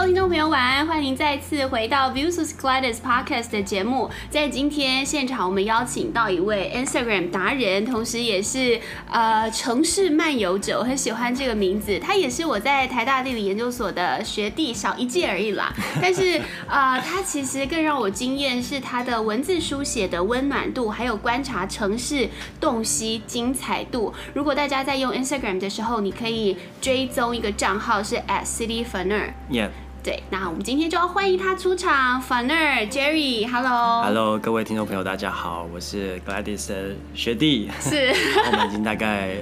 Hello，听众朋友，晚安！欢迎再次回到 Views with Gladys Podcast 的节目。在今天现场，我们邀请到一位 Instagram 达人，同时也是呃城市漫游者，我很喜欢这个名字。他也是我在台大地理研究所的学弟，小一届而已啦。但是呃，他其实更让我惊艳是他的文字书写的温暖度，还有观察城市洞悉精彩度。如果大家在用 Instagram 的时候，你可以追踪一个账号是 at cityfunner。Yeah. 对，那我们今天就要欢迎他出场，Funner Jerry，Hello，Hello，各位听众朋友，大家好，我是 Gladys 的学弟，是，我们已经大概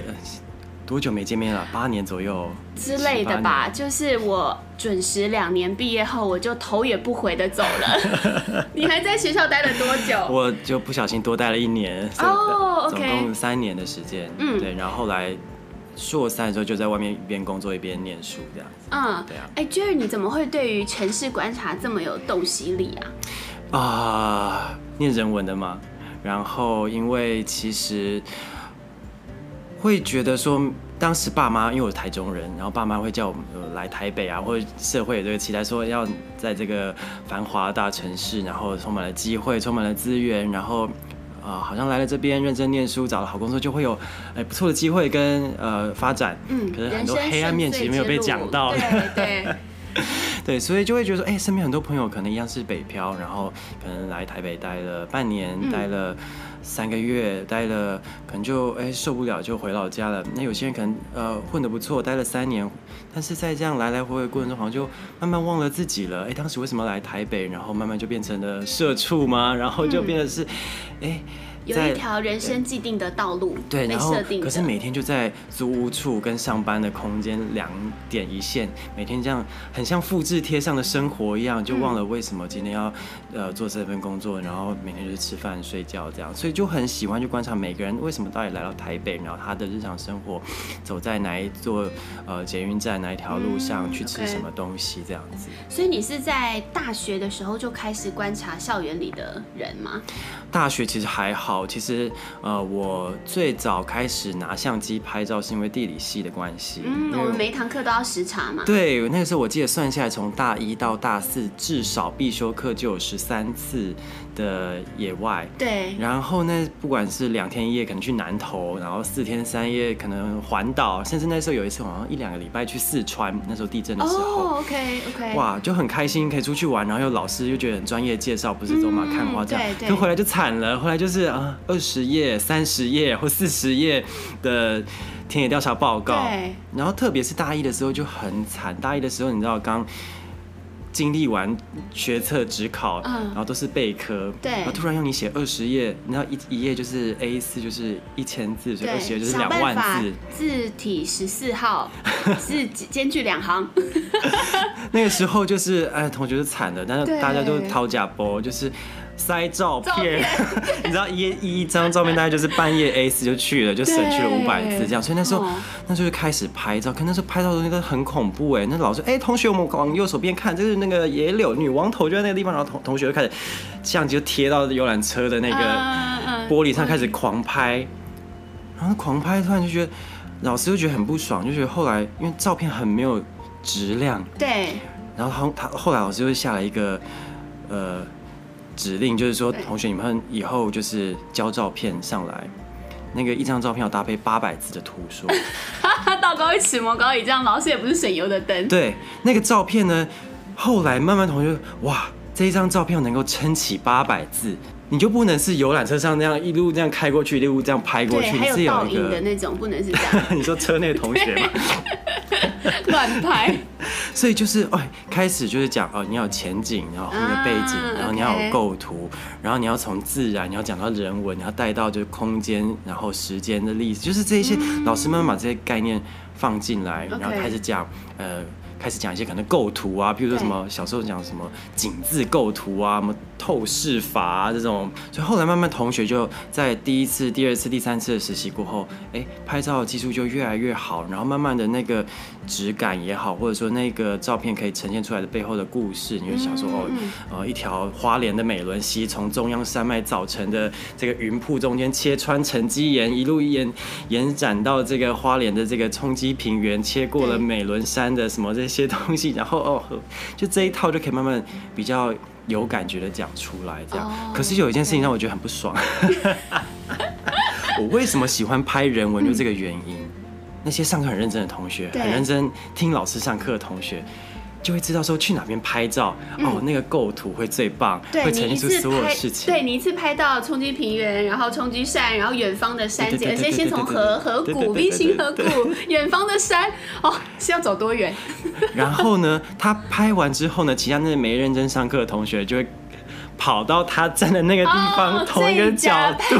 多久没见面了？八年左右之类的吧。就是我准时两年毕业后，我就头也不回的走了。你还在学校待了多久？我就不小心多待了一年，哦、oh，OK，总共三年的时间，嗯，对，然后后来。硕三的时候就在外面一边工作一边念书这样子。嗯，对啊。哎，Jerry，你怎么会对于城市观察这么有洞悉力啊？啊、呃，念人文的嘛。然后因为其实会觉得说，当时爸妈因为我是台中人，然后爸妈会叫我们来台北啊，或者社会有这个期待，说要在这个繁华大城市，然后充满了机会，充满了资源，然后。啊、呃，好像来了这边认真念书，找了好工作，就会有哎不错的机会跟呃发展。嗯，可是很多黑暗面其实没有被讲到的。对 对，对，所以就会觉得说，哎，身边很多朋友可能一样是北漂，然后可能来台北待了半年，嗯、待了。三个月待了，可能就哎受不了，就回老家了。那有些人可能呃混得不错，待了三年，但是在这样来来回回过程中，好像就慢慢忘了自己了。哎，当时为什么来台北？然后慢慢就变成了社畜吗？然后就变得是，哎、有一条人生既定的道路，对，然后可是每天就在租屋处跟上班的空间两点一线，每天这样很像复制贴上的生活一样，就忘了为什么今天要呃做这份工作，然后每天就是吃饭睡觉这样，所以就很喜欢去观察每个人为什么到底来到台北，然后他的日常生活走在哪一座呃捷运站哪一条路上去吃什么东西这样子。所以你是在大学的时候就开始观察校园里的人吗？大学其实还好，其实呃，我最早开始拿相机拍照是因为地理系的关系。嗯，我们每一堂课都要时差嘛。对，那个时候我记得算下来，从大一到大四至少必修课就有十三次的野外。对。然后呢，不管是两天一夜可能去南投，然后四天三夜可能环岛，甚至那时候有一次好像一两个礼拜去四川，那时候地震的时候。哦，OK OK。哇，就很开心可以出去玩，然后又老师又觉得很专业介绍，不是走马看花这样。嗯、对对。回来就惨了，后来就是啊，二十页、三十页或四十页的田野调查报告。对。然后特别是大一的时候就很惨，大一的时候你知道刚经历完学测、指考，嗯，然后都是备科，对。然后突然要你写二十页，你知道一一页就是 A 四就是一千字，所以二十页就是两万字。字体十四号，字间距两行。那个时候就是哎，同学就惨了，但是大家都掏假包，就是。塞照片，你知道一一张照片大概就是半夜 A 四就去了，就省去了五百字这样。所以那时候，哦、那时候就开始拍照，可那时候拍照的东西都很恐怖哎。那老师哎、欸，同学，我们往右手边看，就是那个野柳女王头就在那个地方。然后同同学就开始相机就贴到游览车的那个玻璃上开始狂拍，然后狂拍，突然就觉得老师就觉得很不爽，就觉得后来因为照片很没有质量，对。然后他他后来老师就下了一个呃。指令就是说，同学，你们以后就是交照片上来，那个一张照片要搭配八百字的图说。道高一尺，魔高一丈，老师也不是省油的灯。对，那个照片呢，后来慢慢同学，哇，这一张照片能够撑起八百字。你就不能是游览车上那样一路这样开过去，一路这样拍过去，你是有的那种，不能是这样。你说车内同学吗？乱拍。所以就是哎，开始就是讲哦，你要有前景，然后后面背景，然后你要有构图，然后你要从自然，你要讲到人文，你要带到就是空间，然后时间的历史，就是这些老师们把这些概念放进来，然后开始讲呃。开始讲一些可能构图啊，譬如说什么小时候讲什么井字构图啊，什么透视法啊这种，所以后来慢慢同学就在第一次、第二次、第三次的实习过后，哎，拍照的技术就越来越好，然后慢慢的那个质感也好，或者说那个照片可以呈现出来的背后的故事，你就想说哦，呃，一条花莲的美仑溪从中央山脉早晨的这个云瀑中间切穿沉积岩，一路延延展到这个花莲的这个冲积平原，切过了美仑山的什么这。些东西，然后哦，就这一套就可以慢慢比较有感觉的讲出来，这样。Oh, 可是有一件事情让我觉得很不爽，我为什么喜欢拍人文？就这个原因，嗯、那些上课很认真的同学，很认真听老师上课的同学。就会知道说去哪边拍照、嗯、哦，那个构图会最棒，对会呈现出所有的事情。对你一次拍到冲击平原，然后冲击山，然后远方的山景，先先从河河谷 V 型河谷，远方的山哦，是要走多远？然后呢，他拍完之后呢，其他那些没认真上课的同学就会。跑到他站的那个地方，同一个角度，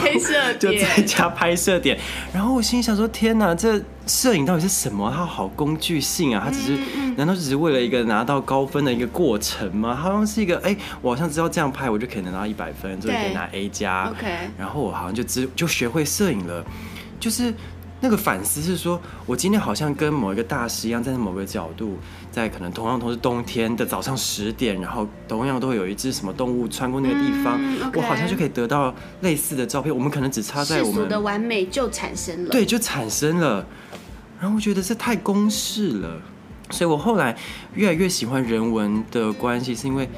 就在家拍摄点。然后我心里想说：天哪，这摄影到底是什么？它好工具性啊！它只是，难道只是为了一个拿到高分的一个过程吗？好像是一个，哎，我好像知道这样拍，我就可以拿到一百分，就可以拿 A 加。OK，然后我好像就知就学会摄影了，就是。那个反思是说，我今天好像跟某一个大师一样，在某个角度，在可能同样都是冬天的早上十点，然后同样都会有一只什么动物穿过那个地方，嗯 okay、我好像就可以得到类似的照片。我们可能只差在我们的完美就产生了，对，就产生了。然后我觉得这太公式了，所以我后来越来越喜欢人文的关系，是因为。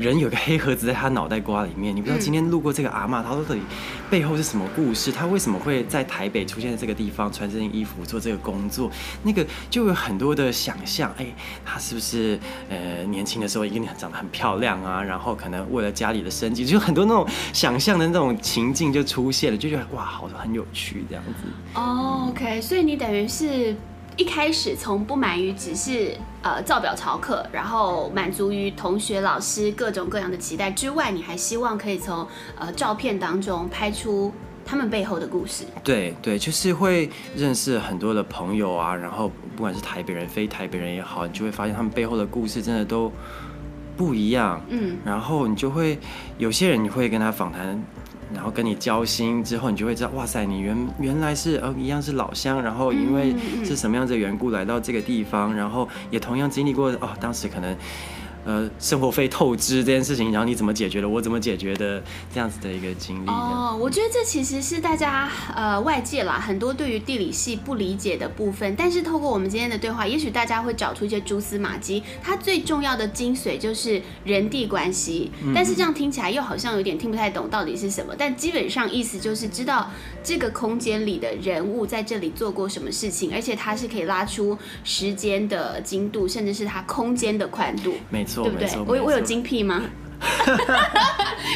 人有个黑盒子在他脑袋瓜里面，你不知道今天路过这个阿嬷，他到底背后是什么故事？他为什么会在台北出现在这个地方，穿这件衣服做这个工作？那个就有很多的想象，哎，他是不是呃年轻的时候一定长得很漂亮啊？然后可能为了家里的生计，就很多那种想象的那种情境就出现了，就觉得哇，好很有趣这样子。哦，OK，所以你等于是。一开始从不满于只是呃照表操课，然后满足于同学老师各种各样的期待之外，你还希望可以从呃照片当中拍出他们背后的故事。对对，就是会认识很多的朋友啊，然后不管是台北人、非台北人也好，你就会发现他们背后的故事真的都不一样。嗯，然后你就会有些人你会跟他访谈。然后跟你交心之后，你就会知道，哇塞，你原原来是呃一样是老乡，然后因为是什么样子的缘故来到这个地方，然后也同样经历过哦，当时可能。呃，生活费透支这件事情，然后你怎么解决的？我怎么解决的？这样子的一个经历。哦，我觉得这其实是大家呃外界啦很多对于地理系不理解的部分，但是透过我们今天的对话，也许大家会找出一些蛛丝马迹。它最重要的精髓就是人地关系，但是这样听起来又好像有点听不太懂到底是什么。但基本上意思就是知道这个空间里的人物在这里做过什么事情，而且它是可以拉出时间的精度，甚至是它空间的宽度。没错。对不对？我我有精辟吗？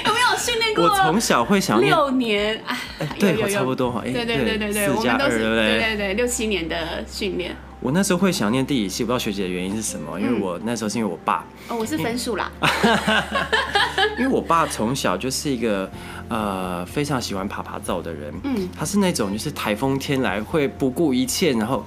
有没有训练过？我从小会想六年，哎，对，差不多哈。对对对对对，我们都是对对对六七年的训练。我那时候会想念地理系，不知道学姐的原因是什么？因为我那时候是因为我爸。哦，我是分数啦。因为我爸从小就是一个呃非常喜欢爬爬照的人。嗯，他是那种就是台风天来会不顾一切，然后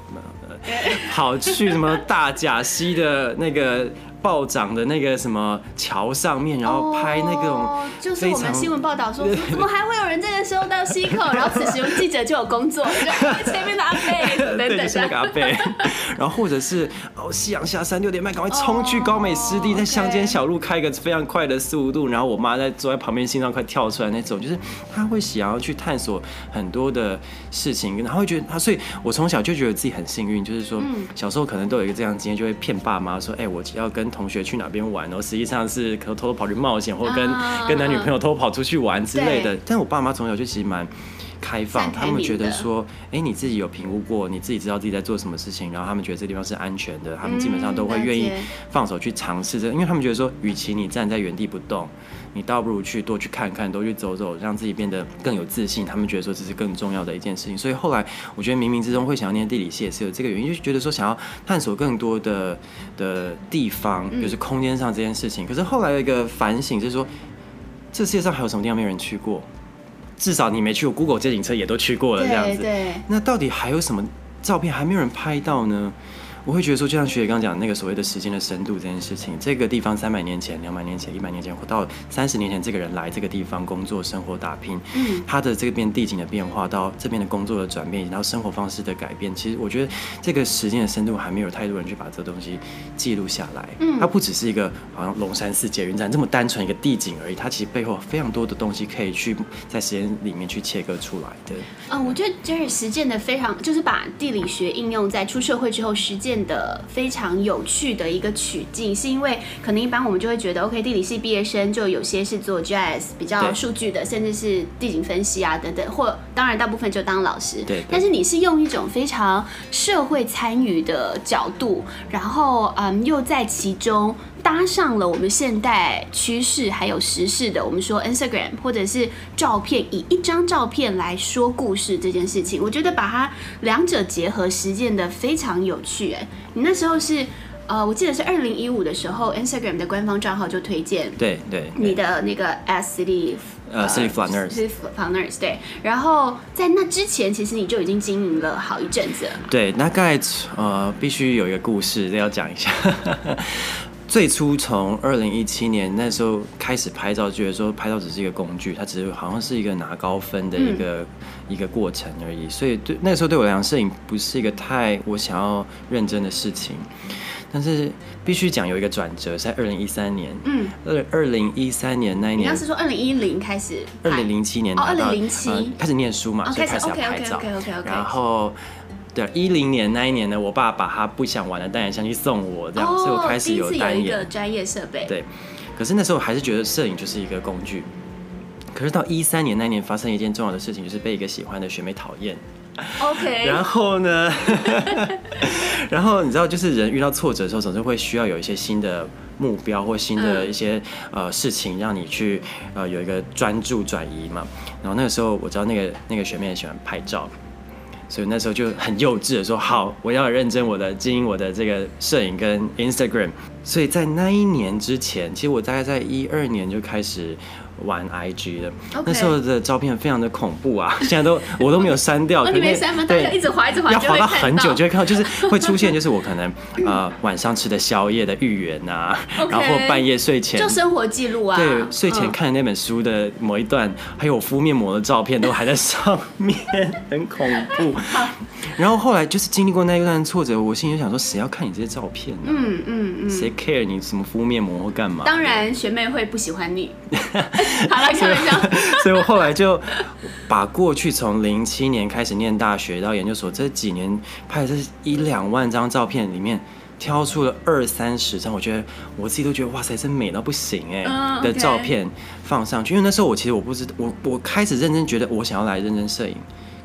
跑去什么大甲溪的那个。暴涨的那个什么桥上面，然后拍那个、哦，就是我们新闻报道说，怎么还会有人这个时候到溪口？然后此时记者就有工作，就前面的阿贝等等，就是那个阿贝。然后或者是哦，夕阳下山六点半，赶快冲去高美湿地，在乡间小路开一个非常快的四五度，然后我妈在坐在旁边，心脏快跳出来那种，就是他会想要去探索很多的事情，然后会觉得他，所以我从小就觉得自己很幸运，就是说小时候可能都有一个这样经验，就会骗爸妈说，哎，我要跟同学去哪边玩，然后实际上是可能偷偷跑去冒险，或跟、uh, 跟男女朋友偷偷跑出去玩之类的。但是我爸妈从小就其实蛮开放，他们觉得说，哎、欸，你自己有评估过，你自己知道自己在做什么事情，然后他们觉得这地方是安全的，他们基本上都会愿意放手去尝试这，因为他们觉得说，与其你站在原地不动。你倒不如去多去看看，多去走走，让自己变得更有自信。他们觉得说这是更重要的一件事情。所以后来我觉得冥冥之中会想要念地理系也是有这个原因，就是觉得说想要探索更多的的地方，就是空间上这件事情。可是后来有一个反省就是说，这世界上还有什么地方没有人去过？至少你没去过，Google 街景车也都去过了这样子。对。那到底还有什么照片还没有人拍到呢？我会觉得说，就像学姐刚刚讲的那个所谓的时间的深度这件事情，这个地方三百年前、两百年前、一百年前，或到三十年前，这个人来这个地方工作、生活、打拼，嗯，他的这边地景的变化，到这边的工作的转变，然后生活方式的改变，其实我觉得这个时间的深度还没有太多人去把这个东西记录下来。嗯，它不只是一个好像龙山寺捷运站这么单纯一个地景而已，它其实背后非常多的东西可以去在时间里面去切割出来的。嗯，我觉得 Jerry 实践的非常，就是把地理学应用在出社会之后实践。现得非常有趣的一个取径，是因为可能一般我们就会觉得，OK，地理系毕业生就有些是做 GIS 比较数据的，甚至是地景分析啊等等，或当然大部分就当老师。对。但是你是用一种非常社会参与的角度，然后嗯，又在其中。搭上了我们现代趋势还有时事的，我们说 Instagram 或者是照片，以一张照片来说故事这件事情，我觉得把它两者结合实践的非常有趣。哎，你那时候是呃，我记得是二零一五的时候，Instagram 的官方账号就推荐，对对，你的那个 S City 呃 City Nurse City Fun Nurse 对，然后在那之前，其实你就已经经营了好一阵子了。对，大概呃必须有一个故事要讲一下。最初从二零一七年那时候开始拍照，觉得说拍照只是一个工具，它只是好像是一个拿高分的一个、嗯、一个过程而已。所以对那个时候对我来讲，摄影不是一个太我想要认真的事情。但是必须讲有一个转折，在二零一三年，嗯，二二零一三年那一年，你要是说二零一零开始，二零零七年哦，二零零七开始念书嘛，哦、所以开始要拍照，okay, okay, okay, okay, okay. 然后。对，一零年那一年呢，我爸把他不想玩的单眼相机送我，这样，哦、所以我开始有单眼，一个专业设备。对，可是那时候我还是觉得摄影就是一个工具。可是到一三年那一年发生一件重要的事情，就是被一个喜欢的学妹讨厌。OK。然后呢，然后你知道，就是人遇到挫折的时候，总是会需要有一些新的目标或新的一些、嗯、呃事情，让你去呃有一个专注转移嘛。然后那个时候我知道那个那个学妹很喜欢拍照。所以那时候就很幼稚的说：“好，我要认真我的经营我的这个摄影跟 Instagram。”所以在那一年之前，其实我大概在一二年就开始。玩 IG 的.那时候的照片非常的恐怖啊！现在都我都没有删掉，你没删吗？对，一直滑一直滑，要滑到很久就会看到，就是会出现，就是我可能呃晚上吃的宵夜的芋圆 呐，然后半夜睡前就生活记录啊，对，睡前看的那本书的某一段，还有我敷面膜的照片都还在上面，很恐怖。然后后来就是经历过那一段挫折，我心里就想说，谁要看你这些照片呢？嗯嗯嗯，谁 care 你什么敷面膜或干嘛？当然学妹会不喜欢你。好了，开玩笑。所以 我后来就把过去从零七年开始念大学到研究所这几年拍的这一两万张照片里面，挑出了二三十张，我觉得我自己都觉得哇塞，真美到不行哎、欸、的照片放上去。因为那时候我其实我不知道，我我开始认真觉得我想要来认真摄影。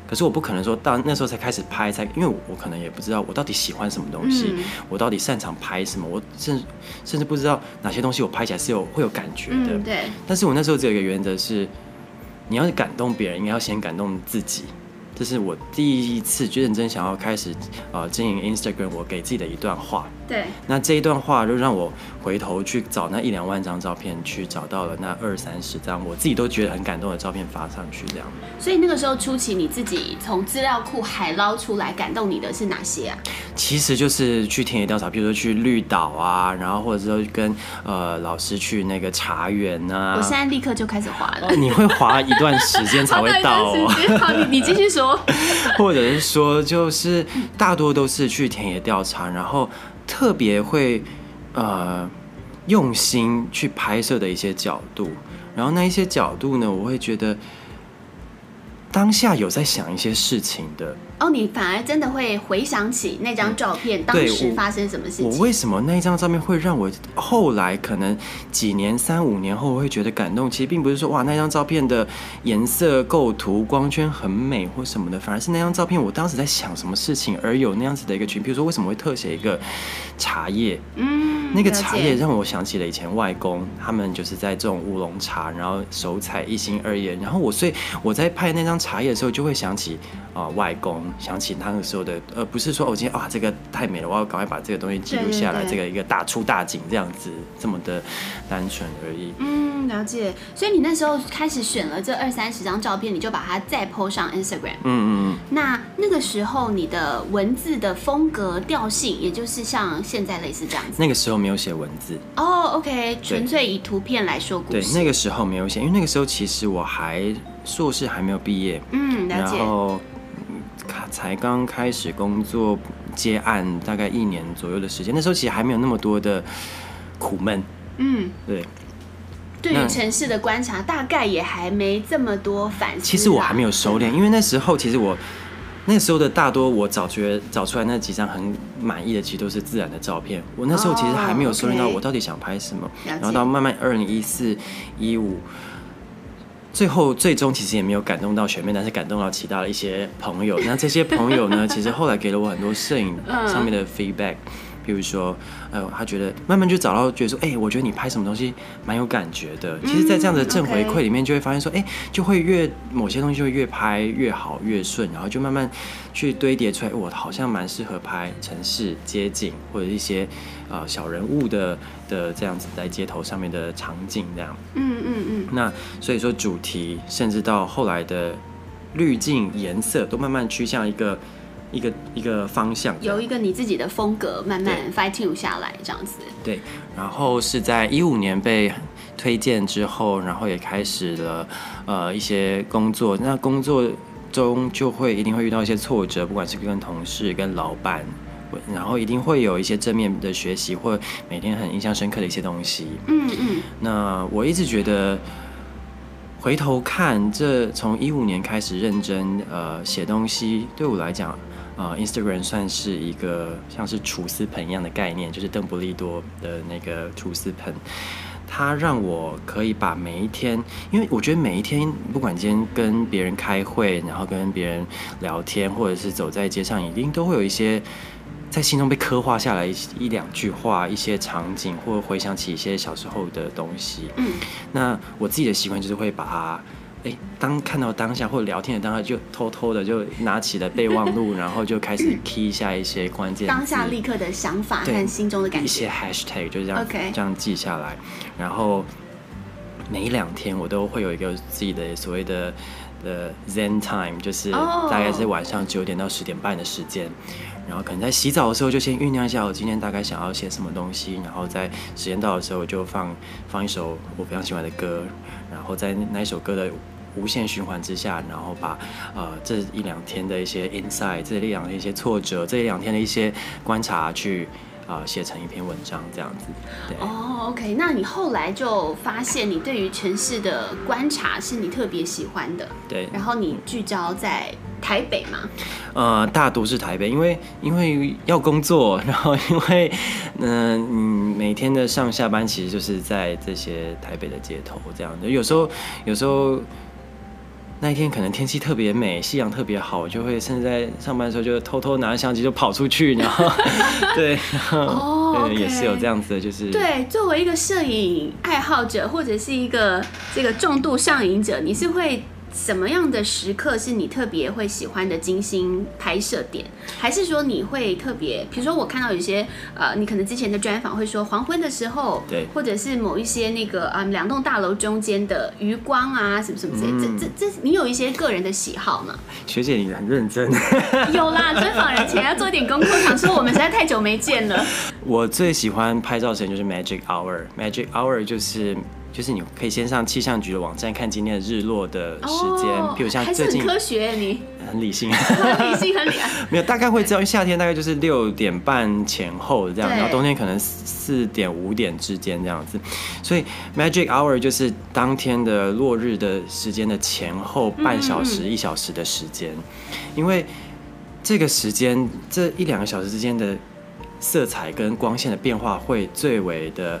可是我不可能说到那时候才开始拍，才因为我可能也不知道我到底喜欢什么东西，嗯、我到底擅长拍什么，我甚甚至不知道哪些东西我拍起来是有会有感觉的。嗯、对。但是我那时候只有一个原则是，你要感动别人，应该要先感动自己。这是我第一次就认真想要开始呃经营 Instagram，我给自己的一段话。对。那这一段话就让我回头去找那一两万张照片，去找到了那二三十张我自己都觉得很感动的照片发上去，这样。所以那个时候初期你自己从资料库海捞出来感动你的是哪些啊？其实就是去田野调查，比如说去绿岛啊，然后或者说跟呃老师去那个茶园啊。我现在立刻就开始滑了。你会滑一段时间才会到哦。好，你你继续说。或者是说，就是大多都是去田野调查，然后特别会呃用心去拍摄的一些角度，然后那一些角度呢，我会觉得当下有在想一些事情的。哦，你反而真的会回想起那张照片，嗯，当时发生什么事情？我，我为什么那一张照片会让我后来可能几年、三五年后我会觉得感动？其实并不是说哇，那张照片的颜色、构图、光圈很美或什么的，反而是那张照片我当时在想什么事情而有那样子的一个群。比如说为什么会特写一个茶叶？嗯，那个茶叶让我想起了以前外公他们就是在这种乌龙茶，然后手采一心二叶。然后我所以我在拍那张茶叶的时候就会想起啊、呃、外公。想起那个时候的，而不是说我今天啊，这个太美了，我要赶快把这个东西记录下来，这个一个大出大景这样子，这么的单纯而已。嗯，了解。所以你那时候开始选了这二三十张照片，你就把它再 po 上 Instagram。嗯嗯嗯。那那个时候你的文字的风格调性，也就是像现在类似这样子。那个时候没有写文字。哦，OK，纯粹以图片来说故事。对，那个时候没有写，因为那个时候其实我还硕士还没有毕业。嗯，了解。然后。才刚开始工作接案，大概一年左右的时间。那时候其实还没有那么多的苦闷。嗯，对。对于城市的观察，大概也还没这么多反思。其实我还没有收敛，因为那时候其实我那时候的大多我找觉找出来那几张很满意的，其实都是自然的照片。我那时候其实还没有收敛到我到底想拍什么，然后到慢慢二零一四一五，最后最终其实也没有感动到学妹，但是感动到其他的一些朋友。那这些朋友呢，其实后来给了我很多摄影上面的 feedback。比如说，呃，他觉得慢慢就找到，觉得说，哎、欸，我觉得你拍什么东西蛮有感觉的。其实，在这样的正回馈里面，就会发现说，哎、欸，就会越某些东西就会越拍越好，越顺，然后就慢慢去堆叠出来，我好像蛮适合拍城市街景或者一些呃小人物的的这样子在街头上面的场景这样。嗯嗯嗯。那所以说，主题甚至到后来的滤镜颜色都慢慢趋向一个。一个一个方向，有一个你自己的风格，慢慢 fighting 下来这样子。对，然后是在一五年被推荐之后，然后也开始了呃一些工作。那工作中就会一定会遇到一些挫折，不管是跟同事、跟老板，然后一定会有一些正面的学习，或每天很印象深刻的一些东西。嗯嗯。那我一直觉得。回头看，这从一五年开始认真呃写东西，对我来讲，呃，Instagram 算是一个像是厨师盆一样的概念，就是邓布利多的那个厨师盆，它让我可以把每一天，因为我觉得每一天，不管今天跟别人开会，然后跟别人聊天，或者是走在街上，一定都会有一些。在心中被刻画下来一一两句话，一些场景，或回想起一些小时候的东西。嗯，那我自己的习惯就是会把它，哎、欸，当看到当下或者聊天的当下，就偷偷的就拿起了备忘录，然后就开始 key 下一些关键。当下立刻的想法和心中的感觉。一些 hashtag 就这样、okay. 这样记下来，然后每两天我都会有一个自己的所谓的的 Zen time，就是大概是晚上九点到十点半的时间。然后可能在洗澡的时候就先酝酿一下我今天大概想要写什么东西，然后在时间到的时候我就放放一首我非常喜欢的歌，然后在那一首歌的无限循环之下，然后把呃这一两天的一些 insight，这一两天的一些挫折，这一两天的一些观察去。啊、呃，写成一篇文章这样子。对哦、oh，OK，那你后来就发现你对于城市的观察是你特别喜欢的。对。然后你聚焦在台北嘛？呃，大都是台北，因为因为要工作，然后因为嗯嗯，每天的上下班其实就是在这些台北的街头这样的。有时候有时候。那一天可能天气特别美，夕阳特别好，我就会甚至在上班的时候就偷偷拿着相机就跑出去，然后 对，然后、oh, okay. 也是有这样子的，就是对。作为一个摄影爱好者或者是一个这个重度上瘾者，你是会。什么样的时刻是你特别会喜欢的精心拍摄点？还是说你会特别，比如说我看到有些呃，你可能之前的专访会说黄昏的时候，对，或者是某一些那个啊两栋大楼中间的余光啊，什么什么之类，嗯、这这这，你有一些个人的喜好吗？学姐，你很认真。有啦，专访人前要做点功课，想说我们实在太久没见了。我最喜欢拍照时间就是 Magic Hour，Magic Hour 就是。就是你可以先上气象局的网站看今天的日落的时间，比、oh, 如像最近很科学，你。很理性，很理性很理性，没有大概会知道，因为夏天大概就是六点半前后这样，然后冬天可能四点五点之间这样子，所以 Magic Hour 就是当天的落日的时间的前后半小时、嗯、一小时的时间，因为这个时间这一两个小时之间的色彩跟光线的变化会最为的。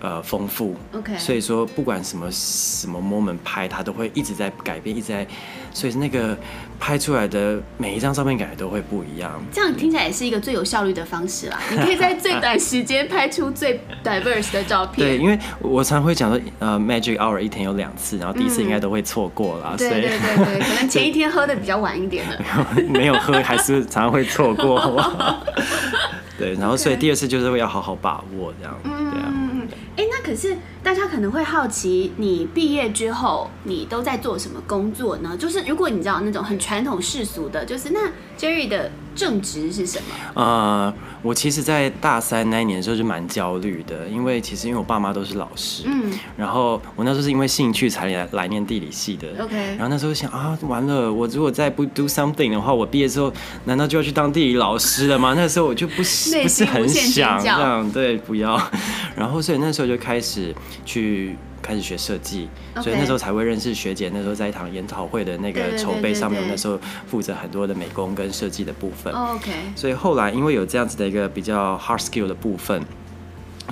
呃，丰富，OK，所以说不管什么什么 moment 拍，它都会一直在改变，一直在，所以那个拍出来的每一张照片感觉都会不一样。这样听起来也是一个最有效率的方式啦，你可以在最短时间拍出最 diverse 的照片。对，因为我常会讲说，呃，Magic Hour 一天有两次，然后第一次应该都会错过啦。对对对对，可能 前一天喝的比较晚一点的，没有喝还是常常会错过？对，然后所以第二次就是会要好好把握这样，对啊。哎，那可是大家可能会好奇，你毕业之后你都在做什么工作呢？就是如果你知道那种很传统世俗的，就是那 Jerry 的正职是什么？呃，我其实，在大三那一年的时候就蛮焦虑的，因为其实因为我爸妈都是老师，嗯，然后我那时候是因为兴趣才来来念地理系的，OK，然后那时候想啊，完了，我如果再不 do something 的话，我毕业之后难道就要去当地理老师了吗？那时候我就不是不是很想这样，对，不要。然后所以那时候就开始去。开始学设计.所以那时候才会认识学姐。那时候在一场研讨会的那个筹备上面，我那时候负责很多的美工跟设计的部分。OK，所以后来因为有这样子的一个比较 hard skill 的部分。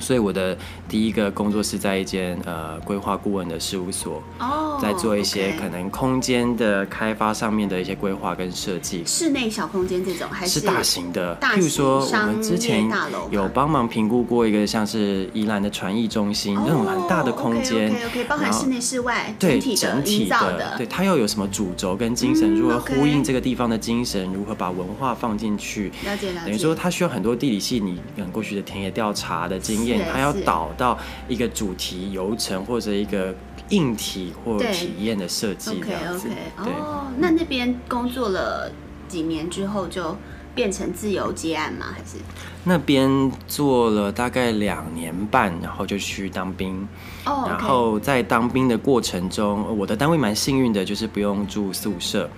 所以我的第一个工作是在一间呃规划顾问的事务所，oh, 在做一些可能空间的开发上面的一些规划跟设计。室内小空间这种还是，是大型的？譬如说我们之前有帮忙评估过一个像是宜兰的传艺中心、oh, 那种很大的空间，OK OK，包含室内室外对整体的对它要有什么主轴跟精神，如何呼应这个地方的精神，如何把文化放进去？了解了解。等于说它需要很多地理系你过去的田野调查的经验，它要导。到一个主题游程或者一个硬体或体验的设计这样子。哦，那那边工作了几年之后就变成自由接案吗？还是那边做了大概两年半，然后就去当兵。哦.然后在当兵的过程中，我的单位蛮幸运的，就是不用住宿舍，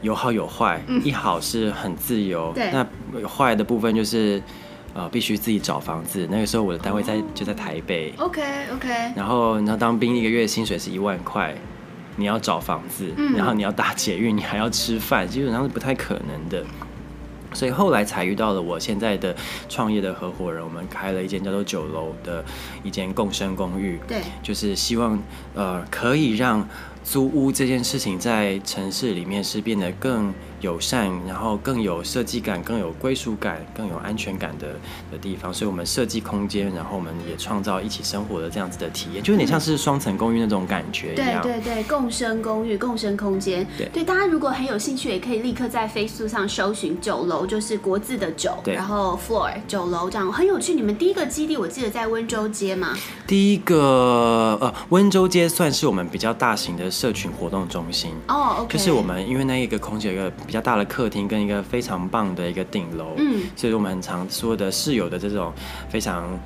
有好有坏。嗯、一好是很自由，对那坏的部分就是。呃，必须自己找房子。那个时候我的单位在、oh. 就在台北。OK OK。然后你要当兵，一个月薪水是一万块，你要找房子，嗯、然后你要打捷运，你还要吃饭，基本上是不太可能的。所以后来才遇到了我现在的创业的合伙人，我们开了一间叫做酒楼的一间共生公寓。对，就是希望呃可以让。租屋这件事情在城市里面是变得更友善，然后更有设计感、更有归属感、更有安全感的的地方。所以，我们设计空间，然后我们也创造一起生活的这样子的体验，就有点像是双层公寓那种感觉一样。对 对对，共生公寓、共生空间。对对，大家如果很有兴趣，也可以立刻在 Facebook 上搜寻“酒楼”，就是国字的酒，然后 floor 酒楼这样很有趣。你们第一个基地我记得在温州街吗？第一个呃，温州街算是我们比较大型的。社群活动中心哦，oh, okay. 就是我们因为那一个空间有一个比较大的客厅跟一个非常棒的一个顶楼，嗯，所以我们很常说的室友的这种非常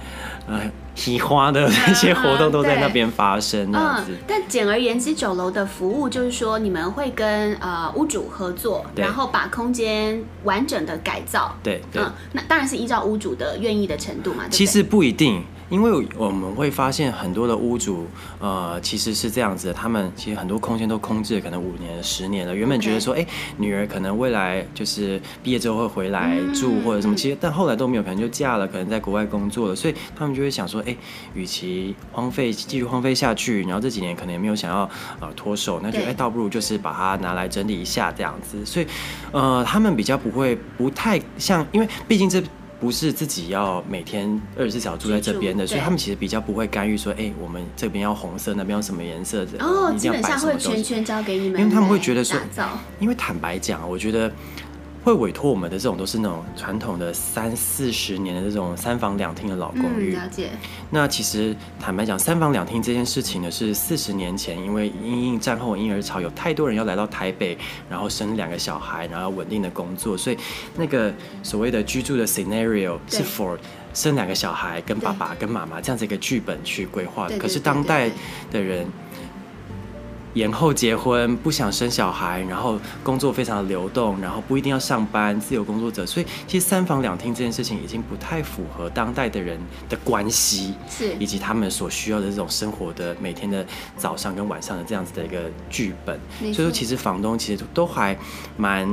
呃喜花的那些活动都在那边发生这样子。嗯，但简而言之，酒楼的服务就是说你们会跟呃屋主合作，然后把空间完整的改造。对，对，嗯，那当然是依照屋主的愿意的程度嘛。对对，其实不一定。因为我们会发现很多的屋主，呃，其实是这样子的，他们其实很多空间都空置了，可能五年、十年了。原本觉得说，哎 Okay.，女儿可能未来就是毕业之后会回来住或者什么，其实但后来都没有，可能就嫁了，可能在国外工作了，所以他们就会想说，哎，与其荒废继续荒废下去，然后这几年可能也没有想要呃脱手，那就哎倒不如就是把它拿来整理一下这样子。所以，呃，他们比较不会不太像，因为毕竟这。不是自己要每天二十四小时住在这边的，所以他们其实比较不会干预说，哎、欸，我们这边要红色，那边要什么颜色的，哦，基本上会全权交给你们，因为他们会觉得说，因为坦白讲，我觉得。会委托我们的这种都是那种传统的三四十年的这种三房两厅的老公寓。嗯，了解。那其实坦白讲，三房两厅这件事情呢，是四十年前因为因应战后婴儿潮，有太多人要来到台北，然后生两个小孩，然后稳定的工作，所以那个所谓的居住的 scenario 是 for 生两个小孩跟爸爸跟妈妈这样子一个剧本去规划的。可是当代的人。延后结婚，不想生小孩，然后工作非常的流动，然后不一定要上班，自由工作者，所以其实三房两厅这件事情已经不太符合当代的人的关系，是以及他们所需要的这种生活的每天的早上跟晚上的这样子的一个剧本。所以说，其实房东其实都还蛮。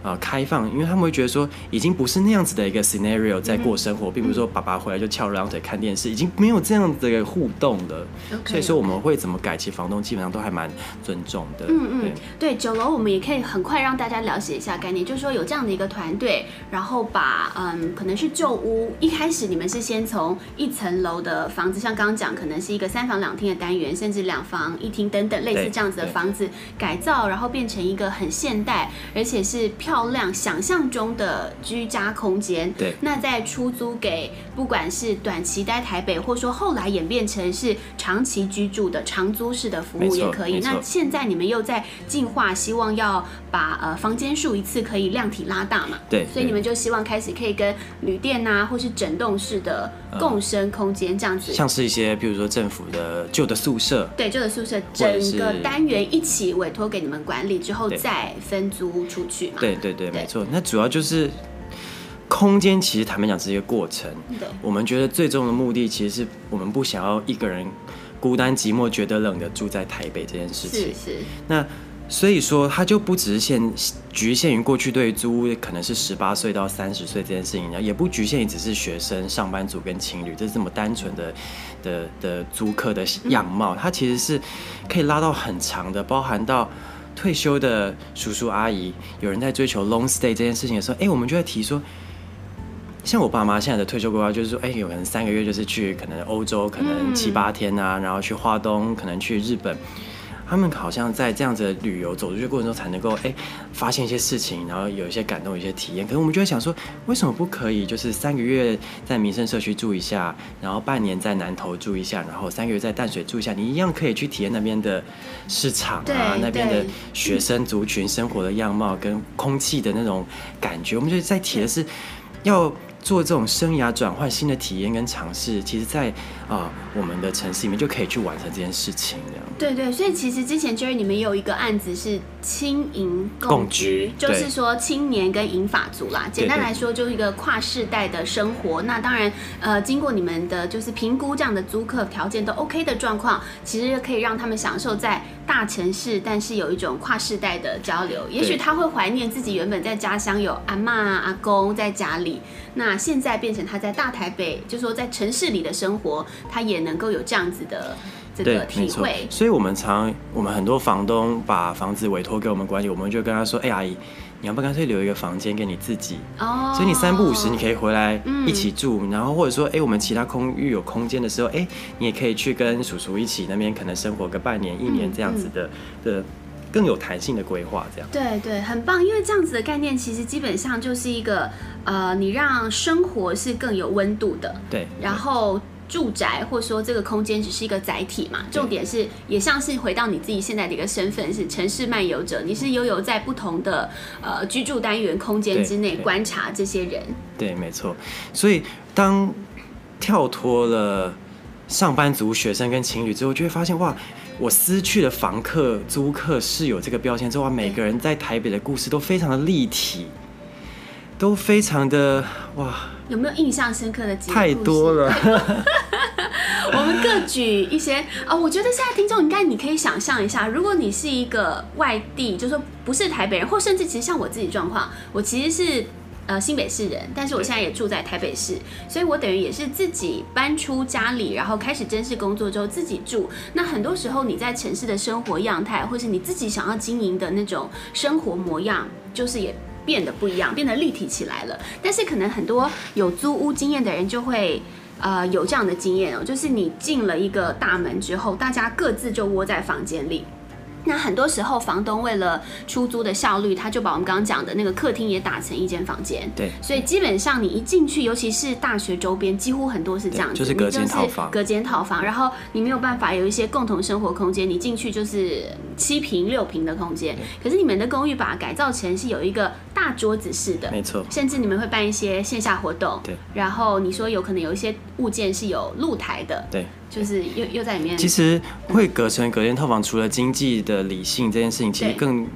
呃，开放，因为他们会觉得说，已经不是那样子的一个 scenario 在过生活，并不是说爸爸回来就翘二郎腿看电视，已经没有这样的一个互动的。Okay, 所以说我们会怎么改，其实房东基本上都还蛮尊重的。嗯嗯，对，九楼我们也可以很快让大家了解一下概念，就是说有这样的一个团队，然后把嗯，可能是旧屋，一开始你们是先从一层楼的房子，像刚刚讲，可能是一个三房两厅的单元，甚至两房一厅等等类似这样子的房子改造，然后变成一个很现代，而且是。漂亮，想象中的居家空间。对，那再出租给不管是短期待台北，或者说后来演变成是长期居住的长租式的服务也可以。那现在你们又在进化，希望要把呃房间数一次可以量体拉大嘛？对，所以你们就希望开始可以跟旅店啊，或是整栋式的共生空间这样子，像是一些比如说政府的旧的宿舍，对，旧的宿舍整个单元一起委托给你们管理之后再分租出去嘛？对。对对，没错。那主要就是空间，其实坦白讲是一个过程。对，我们觉得最终的目的，其实是我们不想要一个人孤单寂寞觉得冷的住在台北这件事情。是是。那所以说，它就不只是限局限于过去对租屋可能是十八岁到三十岁这件事情，也不局限于只是学生、上班族跟情侣，这是这么单纯的的的租客的样貌。它其实是可以拉到很长的，包含到退休的叔叔阿姨，有人在追求 long stay 这件事情的时候，哎，我们就在提说，像我爸妈现在的退休规划就是说，哎，有可能三个月就是去可能欧洲，可能七八天啊，然后去华东，可能去日本。他们好像在这样子的旅游走出去过程中，才能够哎发现一些事情，然后有一些感动，一些体验。可是我们就会想说，为什么不可以？就是三个月在民生社区住一下，然后半年在南投住一下，然后三个月在淡水住一下，你一样可以去体验那边的市场啊，那边的学生族群生活的样貌跟空气的那种感觉。我们就在提的是要。做这种生涯转换、新的体验跟尝试，其实在，啊我们的城市里面就可以去完成这件事情。这样对对，所以其实之前 Jerry 你们有一个案子是青银共居，就是说青年跟银发族啦。简单来说，就是一个跨世代的生活。那当然，呃，经过你们的就是评估，这样的租客条件都 OK 的状况，其实可以让他们享受在大城市，但是有一种跨世代的交流。也许他会怀念自己原本在家乡有阿嬷、阿公在家里。那现在变成他在大台北，就是说在城市里的生活，他也能够有这样子的这个体会。所以，我们常我们很多房东把房子委托给我们管理，我们就跟他说：“哎、欸，阿姨，你要不干脆留一个房间给你自己？哦，所以你三不五时你可以回来一起住，嗯、然后或者说，哎、欸，我们其他空域有空间的时候，哎、欸，你也可以去跟叔叔一起那边可能生活个半年、一年这样子的、的。”更有弹性的规划，这样对对，很棒。因为这样子的概念，其实基本上就是一个呃，你让生活是更有温度的。对。然后住宅或者说这个空间只是一个载体嘛，重点是也像是回到你自己现在的一个身份，是城市漫游者。你是悠游在不同的呃居住单元空间之内观察这些人。对，没错。所以当跳脱了上班族、学生跟情侣之后，就会发现哇。我失去了房客、租客、室友这个标签之后，每个人在台北的故事都非常的立体，都非常的哇！有没有印象深刻的几个？太多了。我们各举一些啊、哦，我觉得现在听众应该你可以想象一下，如果你是一个外地，就是说不是台北人，或甚至其实像我自己状况，我其实是。呃，新北市人，但是我现在也住在台北市，所以我等于也是自己搬出家里，然后开始正式工作之后自己住。那很多时候你在城市的生活样态，或是你自己想要经营的那种生活模样，就是也变得不一样，变得立体起来了。但是可能很多有租屋经验的人就会呃有这样的经验哦，就是你进了一个大门之后，大家各自就窝在房间里。那很多时候，房东为了出租的效率，他就把我们刚刚讲的那个客厅也打成一间房间。对，所以基本上你一进去，尤其是大学周边，几乎很多是这样子，就是隔间套房。隔间套房，然后你没有办法有一些共同生活空间，你进去就是七平六平的空间。可是你们的公寓把它改造成是有一个大桌子式的，没错。甚至你们会办一些线下活动。对。然后你说有可能有一些物件是有露台的。对。就是又又在里面。其实会隔成隔间套房，除了经济的理性这件事情，其实更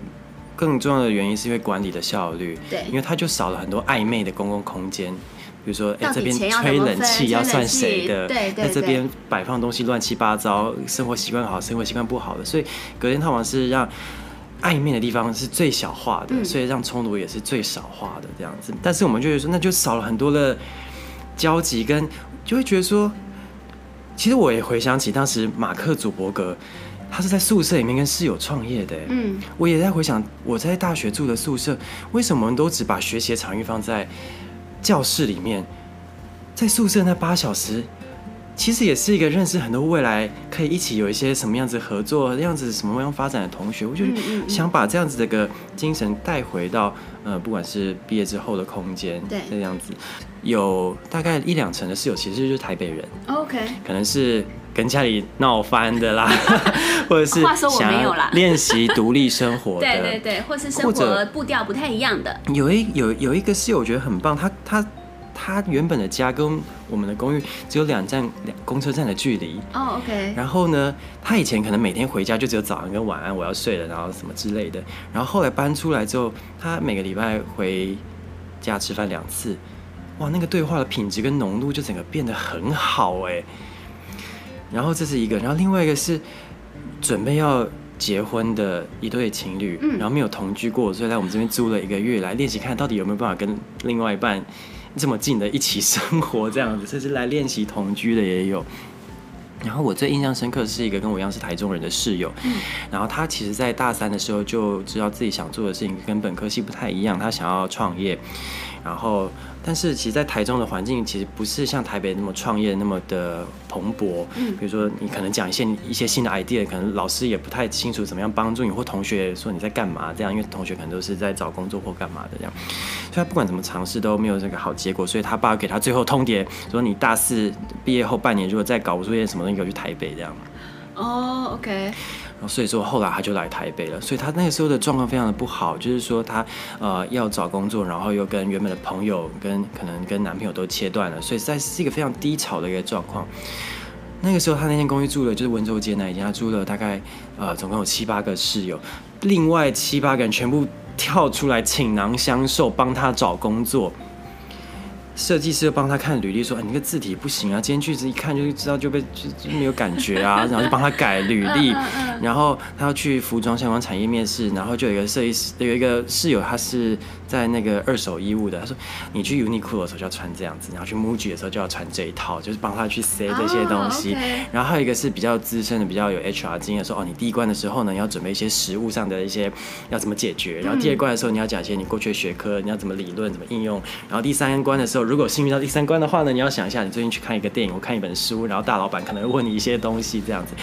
更重要的原因是因为管理的效率。对，因为它就少了很多暧昧的公共空间，比如说哎这边吹冷气要算谁的？对对。在这边摆放东西乱七八糟，生活习惯好，生活习惯不好的，所以隔间套房是让暧昧的地方是最小化的，所以让冲突也是最少化的这样子。但是我们就会说，那就少了很多的交集，跟就会觉得说。其实我也回想起当时马克·祖伯格，他是在宿舍里面跟室友创业的。嗯，我也在回想我在大学住的宿舍，为什么我们都只把学习的场域放在教室里面，在宿舍那八小时，其实也是一个认识很多未来可以一起有一些什么样子合作、样子什么样发展的同学。我就想把这样子的个精神带回到呃，不管是毕业之后的空间，对，这样子。有大概一两成的室友其实就是台北人，OK，可能是跟家里闹翻的啦，或者是想练习独立生活的，对对对，或是生活步调不太一样的。有一有有一个室友我觉得很棒，他他他原本的家跟我们的公寓只有两站两公车站的距离哦，OK。然后呢，他以前可能每天回家就只有早安跟晚安，我要睡了，然后什么之类的。然后后来搬出来之后，他每个礼拜回家吃饭两次。哇，那个对话的品质跟浓度就整个变得很好哎。然后这是一个，然后另外一个是准备要结婚的一对情侣，嗯、然后没有同居过，所以来我们这边租了一个月来练习，看到底有没有办法跟另外一半这么近的一起生活这样子，甚至来练习同居的也有。然后我最印象深刻的是一个跟我一样是台中人的室友，嗯、然后他其实在大三的时候就知道自己想做的事情跟本科系不太一样，他想要创业，然后。但是其实，在台中的环境其实不是像台北那么创业那么的蓬勃。嗯，比如说你可能讲一些一些新的 idea，可能老师也不太清楚怎么样帮助你，或同学说你在干嘛这样，因为同学可能都是在找工作或干嘛的这样。所以他不管怎么尝试都没有这个好结果，所以他爸给他最后通牒说：你大四毕业后半年如果再搞不出一些什么东西，给我去台北这样。哦，OK。所以说后来他就来台北了，所以他那个时候的状况非常的不好，就是说他呃要找工作，然后又跟原本的朋友跟可能跟男朋友都切断了，所以在是一个非常低潮的一个状况。那个时候他那间公寓住的就是温州街那一间，他住了大概呃总共有七八个室友，另外七八个人全部跳出来倾囊相授，帮他找工作。设计师又帮他看履历，说：“哎，你这个字体不行啊，今天句子一看就知道就被就就没有感觉啊。”然后就帮他改履历。然后他要去服装相关产业面试，然后就有一个设计师，有一个室友，他是在那个二手衣物的。他说：“你去 Uniqlo 的时候就要穿这样子，然后去 Muji 的时候就要穿这一套，就是帮他去塞这些东西。” Oh. 然后还有一个是比较资深的，比较有 HR 经验，说：“哦，你第一关的时候呢，你要准备一些实物上的一些要怎么解决。然后第二关的时候，你要讲一些你过去的学科，你要怎么理论，怎么应用。然后第三关的时候。”如果幸运到第三关的话呢，你要想一下，你最近去看一个电影，我看一本书，然后大老板可能会问你一些东西，这样子，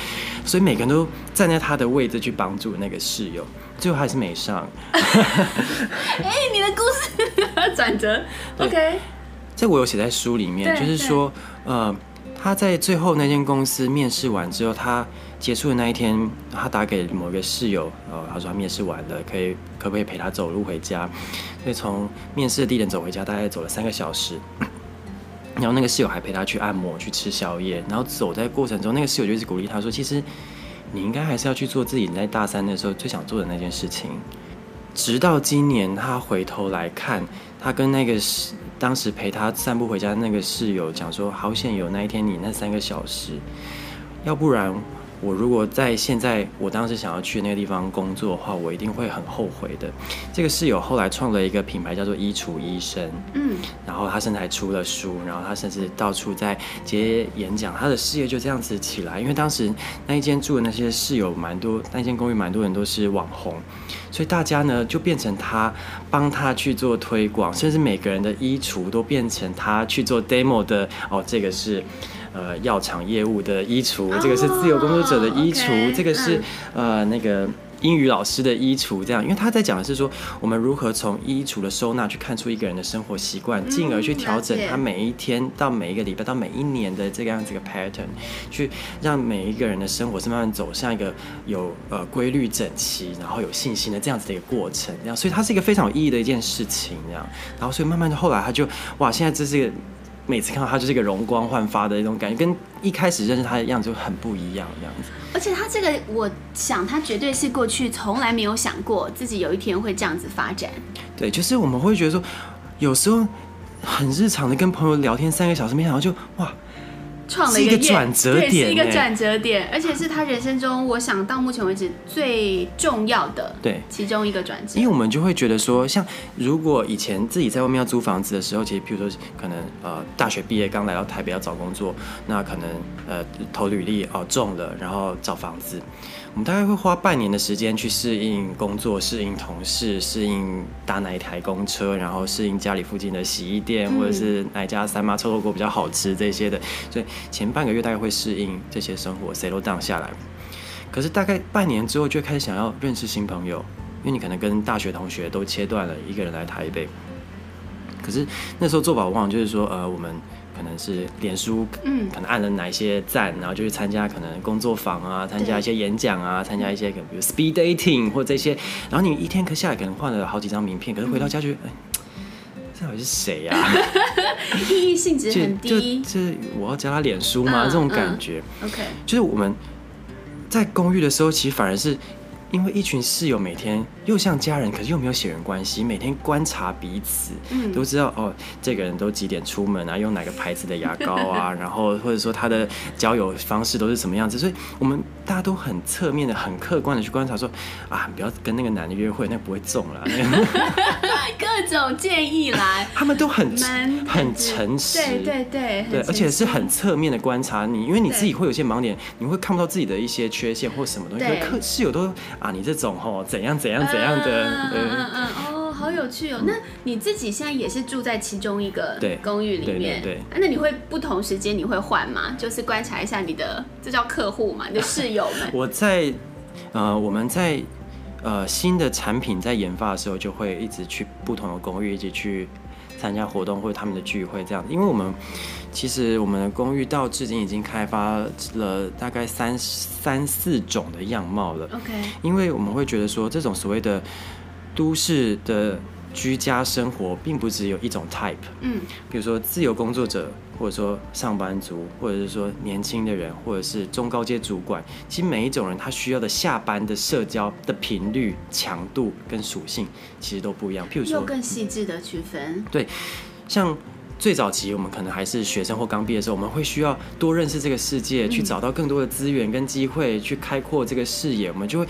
所以每个人都站在他的位置去帮助那个室友，最后还是没上。哎、欸，你的故事 转折，OK，这我有写在书里面，就是说，呃，他在最后那间公司面试完之后，他结束的那一天，他打给某个室友，呃，他说他面试完了，可以可不可以陪他走路回家？所以从面试的地点走回家，大概走了三个小时。然后那个室友还陪他去按摩、去吃宵夜。然后走在过程中，那个室友就一直鼓励他说：“其实你应该还是要去做自己在大三的时候最想做的那件事情。”直到今年，他回头来看，他跟那个室当时陪他散步回家的那个室友讲说：“好险有那一天你那三个小时，要不然。”我如果在现在我当时想要去那个地方工作的话，我一定会很后悔的。这个室友后来创了一个品牌，叫做衣橱医生。嗯，然后他甚至还出了书，然后他甚至到处在接演讲，他的事业就这样子起来。因为当时那一间住的那些室友蛮多，那间公寓蛮多人都是网红，所以大家呢就变成他帮他去做推广，甚至每个人的衣橱都变成他去做 demo 的。哦，这个是。呃，药厂业务的衣橱，这个是自由工作者的衣橱，oh, 这个是、嗯、呃那个英语老师的衣橱，这样，因为他在讲的是说，我们如何从衣橱的收纳去看出一个人的生活习惯，进、嗯、而去调整他每一天到每一个礼拜到每一年的这个样子的 pattern，去让每一个人的生活是慢慢走向一个有呃规律整齐，然后有信心的这样子的一个过程，这样，所以它是一个非常有意义的一件事情，这样，然后所以慢慢的后来他就哇，现在这是一个。每次看到他就是一个容光焕发的一种感觉，跟一开始认识他的样子就很不一样这样子。而且他这个，我想他绝对是过去从来没有想过自己有一天会这样子发展。对，就是我们会觉得说，有时候很日常的跟朋友聊天三个小时，没想到就哇。创了一个转折点，是一个转折点，而且是他人生中我想到目前为止最重要的对其中一个转折。因为我们就会觉得说，像如果以前自己在外面要租房子的时候，其实譬如说可能呃大学毕业刚来到台北要找工作，那可能呃投履历哦中了，然后找房子。我们大概会花半年的时间去适应工作、适应同事、适应搭哪一台公车，然后适应家里附近的洗衣店，或者是哪一家三妈臭豆腐比较好吃这些的。所以前半个月大概会适应这些生活，settle down 下来。可是大概半年之后就开始想要认识新朋友，因为你可能跟大学同学都切断了，一个人来台北。可是那时候做法往往就是说，呃，我们。可能是脸书，嗯，可能按了哪一些赞，然后就去参加可能工作坊啊，参加一些演讲啊，参加一些可能比如 speed dating 或这些，然后你一天可下来可能换了好几张名片，可是回到家就，哎、嗯，这到底是谁呀、啊？意义性质很低，就，是我要加他脸书吗？嗯、这种感觉、嗯、，OK，就是我们在公寓的时候，其实反而是因为一群室友每天又像家人，可是又没有血缘关系，每天观察彼此，嗯，都知道哦，这个人都几点出门啊，用哪个牌子的牙膏啊，然后或者说他的交友方式都是什么样子，所以我们大家都很侧面的、很客观的去观察说，说啊，不要跟那个男的约会，那个、不会中了。各种建议来，他们都很很诚实，对对对对，而且是很侧面的观察你，因为你自己会有些盲点，你会看不到自己的一些缺陷或什么东西，可室友都。啊，你这种吼怎样怎样怎样的，嗯嗯嗯哦，好有趣哦。那你自己现在也是住在其中一个公寓里面，对。那你会不同时间你会换吗？就是观察一下你的，这叫客户嘛，你的室友们。我在呃，我们在呃新的产品在研发的时候，就会一直去不同的公寓，一起去参加活动或者他们的聚会这样。因为我们其实我们的公寓到至今已经开发了大概三三四种的样貌了。OK，因为我们会觉得说，这种所谓的都市的居家生活，并不只有一种 type。嗯，比如说自由工作者，或者说上班族，或者是说年轻的人，或者是中高阶主管，其实每一种人他需要的下班的社交的频率、强度跟属性，其实都不一样。譬如说，又更细致的区分。对，像。最早期，我们可能还是学生或刚毕业的时候，我们会需要多认识这个世界，去找到更多的资源跟机会，去开阔这个视野，我们就会。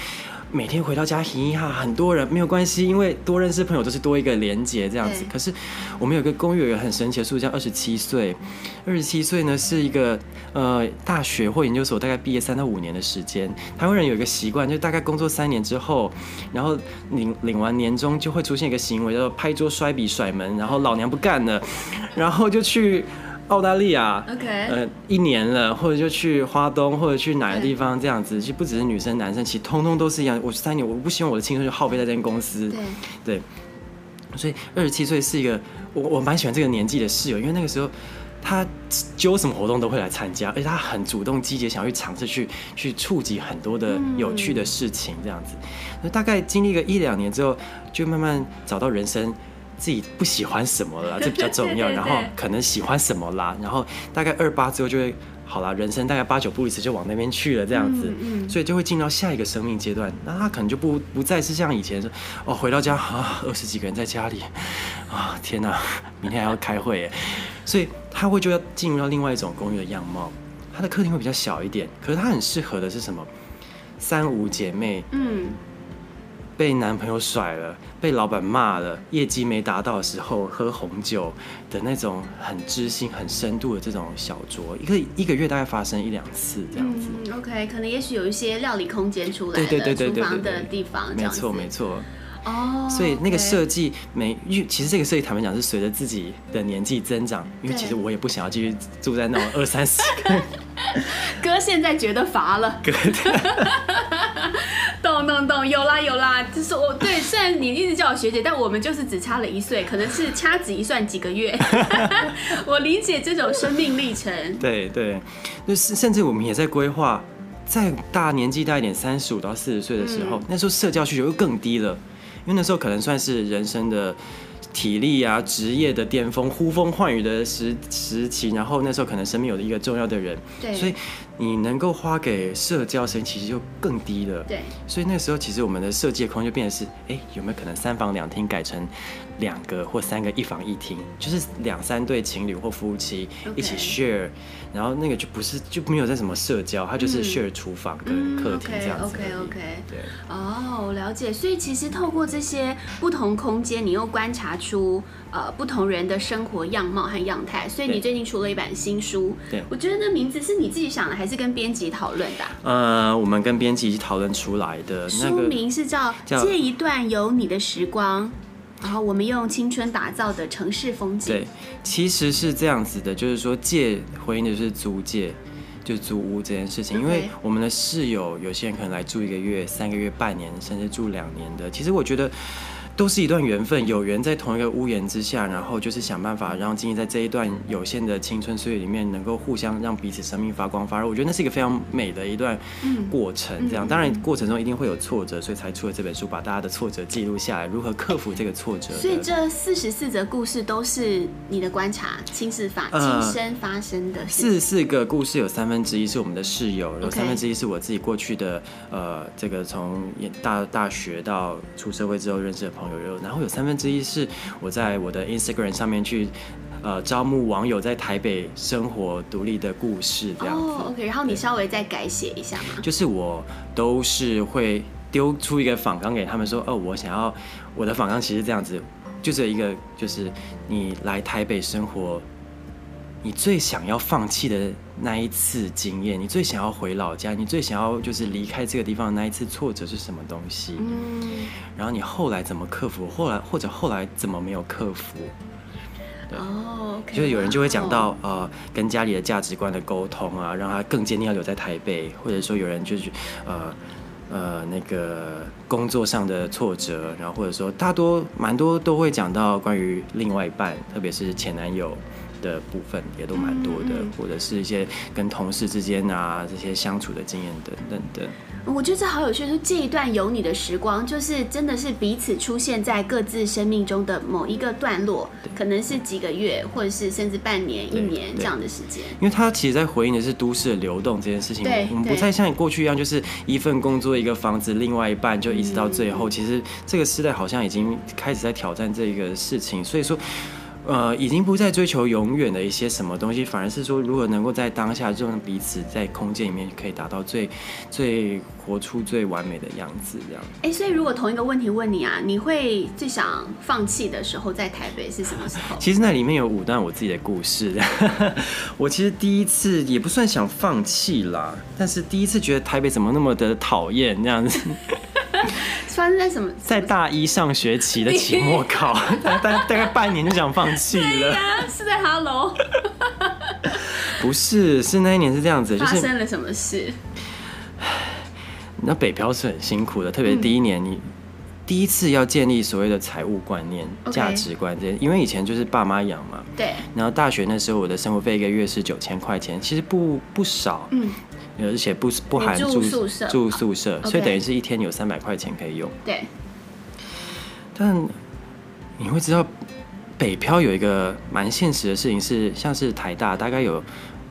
每天回到家，嘻嘻哈，很多人没有关系，因为多认识朋友都是多一个连接这样子。可是我们有个公寓，有一个很神奇的数字，叫二十七岁。二十七岁呢，是一个呃大学或研究所大概毕业三到五年的时间。台湾人有一个习惯，就大概工作三年之后，然后领领完年终就会出现一个行为，叫做拍桌摔笔甩门，然后老娘不干了，然后就去。澳大利亚，OK，呃，一年了，或者就去花东，或者去哪个地方这样子，其实不只是女生、男生，其实通通都是一样。我三年，我不希望我的青春就耗费在这间公司，对，对。所以二十七岁是一个，我我蛮喜欢这个年纪的室友，因为那个时候他揪什么活动都会来参加，而且他很主动积极，想要去尝试去去触及很多的有趣的事情，这样子。那、嗯、大概经历个一两年之后，就慢慢找到人生。自己不喜欢什么了，这比较重要。然后可能喜欢什么啦，然后大概二八之后就会好了，人生大概八九不离十就往那边去了，这样子嗯，所以就会进到下一个生命阶段。那他可能就不不再是像以前说，哦，回到家啊，二十几个人在家里 啊，天哪，明天还要开会耶，所以他会就要进入到另外一种公寓的样貌。他的客厅会比较小一点，可是他很适合的是什么？三五姐妹，嗯。被男朋友甩了，被老板骂了，业绩没达到的时候，喝红酒的那种很知心、很深度的这种小酌，一个一个月大概发生一两次这样子。嗯，OK，可能也许有一些料理空间出来的，对对对对对，厨房的地方，没错没错。哦，oh, 所以那个设计每，因为其实这个设计坦白讲是随着自己的年纪增长，因为其实我也不想要继续住在那种 二三十个。哥现在觉得乏了。哥。懂懂懂，有啦有啦，就是我对，虽然你一直叫我学姐，但我们就是只差了一岁，可能是掐指一算几个月。我理解这种生命历程。对对，就是甚至我们也在规划，再大年纪大一点，三十五到四十岁的时候，嗯、那时候社交需求又更低了，因为那时候可能算是人生的。体力啊，职业的巅峰，呼风唤雨的时时期，然后那时候可能身边有一个重要的人，对，所以你能够花给社交时间其实就更低了，对，所以那时候其实我们的设计空间就变成是，哎，有没有可能三房两厅改成两个或三个一房一厅，就是两三对情侣或夫妻一起 share。然后那个就不是就没有在什么社交，它就是 share 厨房跟客厅这样子。OK OK OK。对。哦，我了解。所以其实透过这些不同空间，你又观察出呃不同人的生活样貌和样态。所以你最近出了一版新书。对。我觉得那名字是你自己想的，还是跟编辑讨论的？呃，我们跟编辑一起讨论出来的。书名是叫《借一段有你的时光》。然后我们用青春打造的城市风景。对，其实是这样子的，就是说借回应的就是租借，就租屋这件事情。因为我们的室友有些人可能来住一个月、三个月、半年，甚至住两年的。其实我觉得。都是一段缘分，有缘在同一个屋檐之下，然后就是想办法让经历在这一段有限的青春岁月里面，能够互相让彼此生命发光发热。我觉得那是一个非常美的一段过程。这样，当然过程中一定会有挫折，所以才出了这本书，把大家的挫折记录下来，如何克服这个挫折。所以这四十四则故事都是你的观察、亲自发、亲身发生的。四十四个故事有三分之一是我们的室友，有三分之一是我自己过去的呃，这个从大大学到出社会之后认识的朋友。然后有三分之一是我在我的 Instagram 上面去，呃，招募网友在台北生活独立的故事这样子。哦，OK，然后你稍微再改写一下嘛？就是我都是会丢出一个访纲给他们说，哦，我想要我的访纲其实这样子，就是一个就是你来台北生活。你最想要放弃的那一次经验，你最想要回老家，你最想要就是离开这个地方的那一次挫折是什么东西？嗯，然后你后来怎么克服？后来或者后来怎么没有克服？对哦，okay, 就是有人就会讲到呃，跟家里的价值观的沟通啊，让他更坚定要留在台北，或者说有人就是呃呃那个工作上的挫折，然后或者说大多蛮多都会讲到关于另外一半，特别是前男友。的部分也都蛮多的，或者是一些跟同事之间啊这些相处的经验等等的。我觉得这好有趣，就是这一段有你的时光，就是真的是彼此出现在各自生命中的某一个段落，可能是几个月，或者是甚至半年、一年这样的时间。因为他其实在回应的是都市的流动这件事情，我们不再像你过去一样，就是一份工作、一个房子，另外一半就一直到最后。其实这个时代好像已经开始在挑战这个事情，所以说。呃，已经不再追求永远的一些什么东西，反而是说，如果能够在当下，就让彼此在空间里面可以达到最最活出最完美的样子，这样。哎、欸，所以如果同一个问题问你啊，你会最想放弃的时候在台北是什么时候？其实那里面有五段我自己的故事。我其实第一次也不算想放弃啦，但是第一次觉得台北怎么那么的讨厌这样子。发生在什么？在大一上学期的期末考，大概大概半年就想放弃了。对呀，是在 Hello。不是，是那一年是这样子，就是发生了什么事？那北漂是很辛苦的，特别第一年，你第一次要建立所谓的财务观念、价值观这些，因为以前就是爸妈养嘛。对。然后大学那时候，我的生活费一个月是九千块钱，其实不不少。嗯。而且不不含住宿舍，住宿舍，所以等于是一天有三百块钱可以用。对。但你会知道，北漂有一个蛮现实的事情是，像是台大大概有，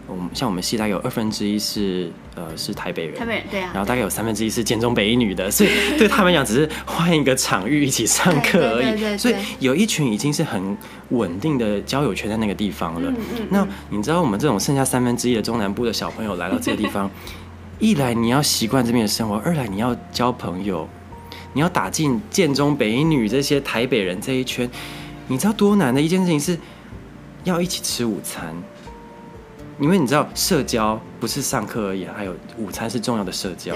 我们像我们系大概有二分之一是呃是台北人，台北人对啊。然后大概有三分之一是建中北一女的，所以 对他们讲只是换一个场域一起上课而已。所以有一群已经是很稳定的交友圈在那个地方了。那你知道我们这种剩下三分之一的中南部的小朋友来到这个地方，一来你要习惯这边的生活，二来你要交朋友，你要打进建中北一女这些台北人这一圈，你知道多难的一件事情是，要一起吃午餐。因为你知道，社交不是上课而已，还有午餐是重要的社交。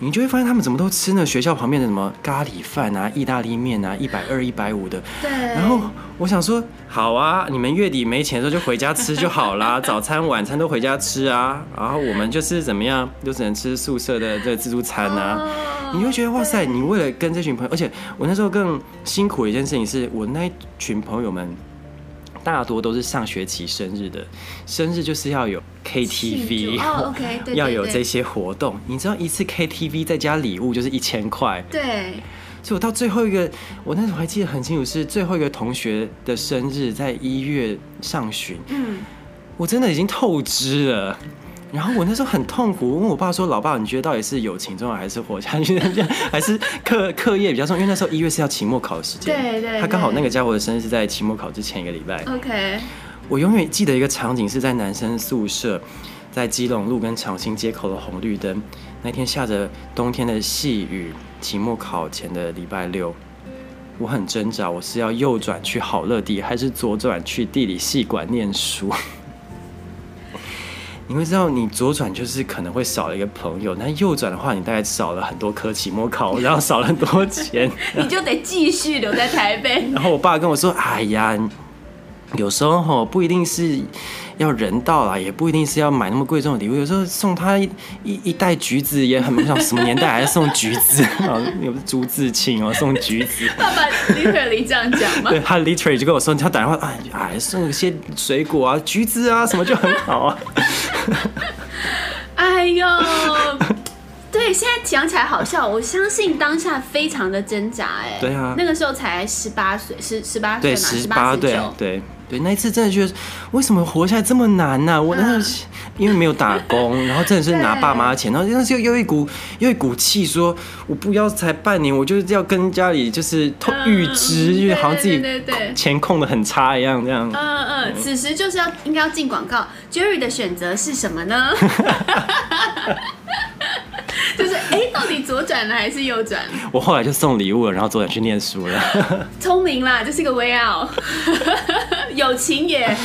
你就会发现他们怎么都吃那学校旁边的什么咖喱饭啊、意大利面啊，一百二、一百五的。对。然后我想说，好啊，你们月底没钱的时候就回家吃就好啦，早餐、晚餐都回家吃啊。然后我们就是怎么样，就只能吃宿舍的这个自助餐啊。Oh, 你会觉得哇塞，你为了跟这群朋友，而且我那时候更辛苦的一件事情是，我那一群朋友们。大多都是上学期生日的，生日就是要有 KTV，要有这些活动。你知道一次 KTV 再加礼物就是一千块。对，所以我到最后一个，我那时候还记得很清楚，是最后一个同学的生日，在一月上旬。嗯，我真的已经透支了。然后我那时候很痛苦，问我爸说：“老爸，你觉得到底是友情重要，还是活下去？还是课课业比较重要？因为那时候一月是要期末考的时间。对对。他刚好那个家伙的生日是在期末考之前一个礼拜。OK。我永远记得一个场景是在男生宿舍，在基隆路跟长兴街口的红绿灯。那天下着冬天的细雨，期末考前的礼拜六，我很挣扎，我是要右转去好乐迪，还是左转去地理系馆念书？你会知道，你左转就是可能会少了一个朋友，那右转的话，你大概少了很多科期末考，然后少了很多钱，你就得继续留在台北。然后我爸跟我说：“哎呀，有时候吼不一定是要人道啦，也不一定是要买那么贵重的礼物。有时候送他一一一袋橘子也很像什么年代还是送橘子啊？有朱自清哦，送橘子。爸爸 literally 这样讲吗？对，他 literally 就跟我说，他打电话哎哎，送一些水果啊，橘子啊什么就很好啊。哎呦。对，现在讲起来好笑。我相信当下非常的挣扎，哎，对啊，那个时候才十八岁，十十八岁嘛，十八对对对，那一次真的觉得为什么活下来这么难呢？我那时候因为没有打工，然后真的是拿爸妈的钱，然后那时候又一股又一股气，说我不要才半年，我就是要跟家里就是预支，因为好像自己钱控的很差一样，这样。嗯嗯，此时就是要应该要进广告，Jerry 的选择是什么呢？就是哎、欸，到底左转了还是右转？我后来就送礼物了，然后左转去念书了。聪明啦，这是个 way out。友情也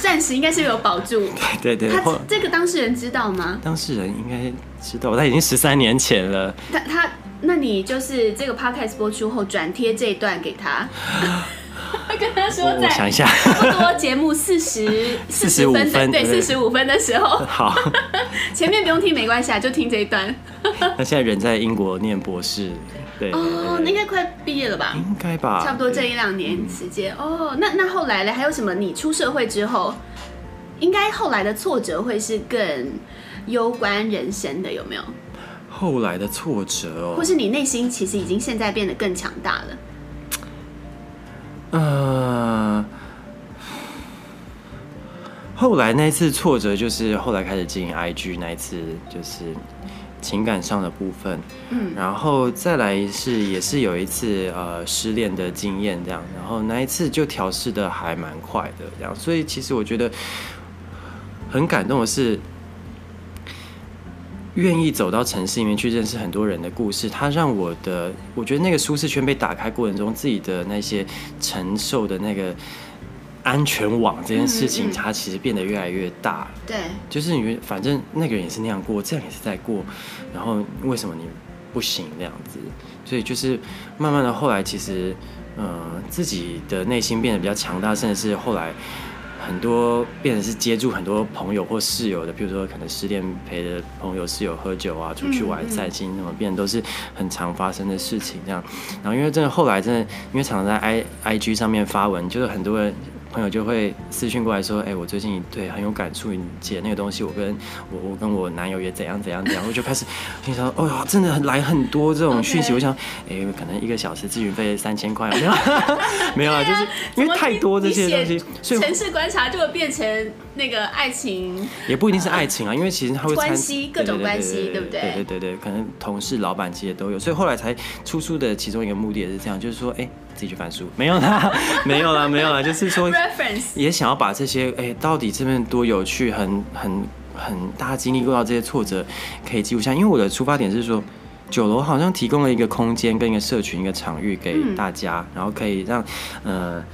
暂时应该是有保住。对对对。他这个当事人知道吗？当事人应该知道，他已经十三年前了。他他，那你就是这个 podcast 播出后转贴这一段给他。跟他说，在想一下，差不多节目四十 四十五分，对，四十五分的时候，好，前面不用听没关系啊，就听这一段。那现在人在英国念博士，对，哦，那应该快毕业了吧？应该吧，差不多这一两年时间。哦，那那后来呢？还有什么？你出社会之后，应该后来的挫折会是更攸关人生的，有没有？后来的挫折哦，或是你内心其实已经现在变得更强大了。呃，后来那次挫折就是后来开始经营 IG 那一次，就是情感上的部分，嗯，然后再来是也是有一次呃失恋的经验这样，然后那一次就调试的还蛮快的这样，所以其实我觉得很感动的是。愿意走到城市里面去认识很多人的故事，它让我的，我觉得那个舒适圈被打开过程中，自己的那些承受的那个安全网这件事情，它其实变得越来越大。对，就是你反正那个人也是那样过，这样也是在过，然后为什么你不行那样子？所以就是慢慢的后来，其实嗯、呃，自己的内心变得比较强大，甚至是后来。很多变成是接触很多朋友或室友的，比如说可能失恋陪着朋友室友喝酒啊，出去玩散心，什么变都是很常发生的事情。这样，然后因为真的后来真的，因为常常在 i i g 上面发文，就是很多人。朋友就会私讯过来说：“哎、欸，我最近对很有感触，你写那个东西，我跟我我跟我男友也怎样怎样怎样。”我就开始 心想：“哦呀，真的来很多这种讯息。Okay. ”我想：“哎、欸，可能一个小时咨询费三千块，没有，没有啊，就是因为太多这些东西，所以城市观察就会变成那个爱情，也不一定是爱情啊，因为其实他会关系各种关系，对不对？对对对对，可能同事、老板其实都有，所以后来才出书的其中一个目的也是这样，就是说，哎、欸。”自己去翻书，没有啦，没有啦，没有啦，就是说，也想要把这些，哎、欸，到底这边多有趣，很很很，大家经历过到这些挫折，可以记录下。因为我的出发点是说，酒楼好像提供了一个空间跟一个社群一个场域给大家，嗯、然后可以让，呃，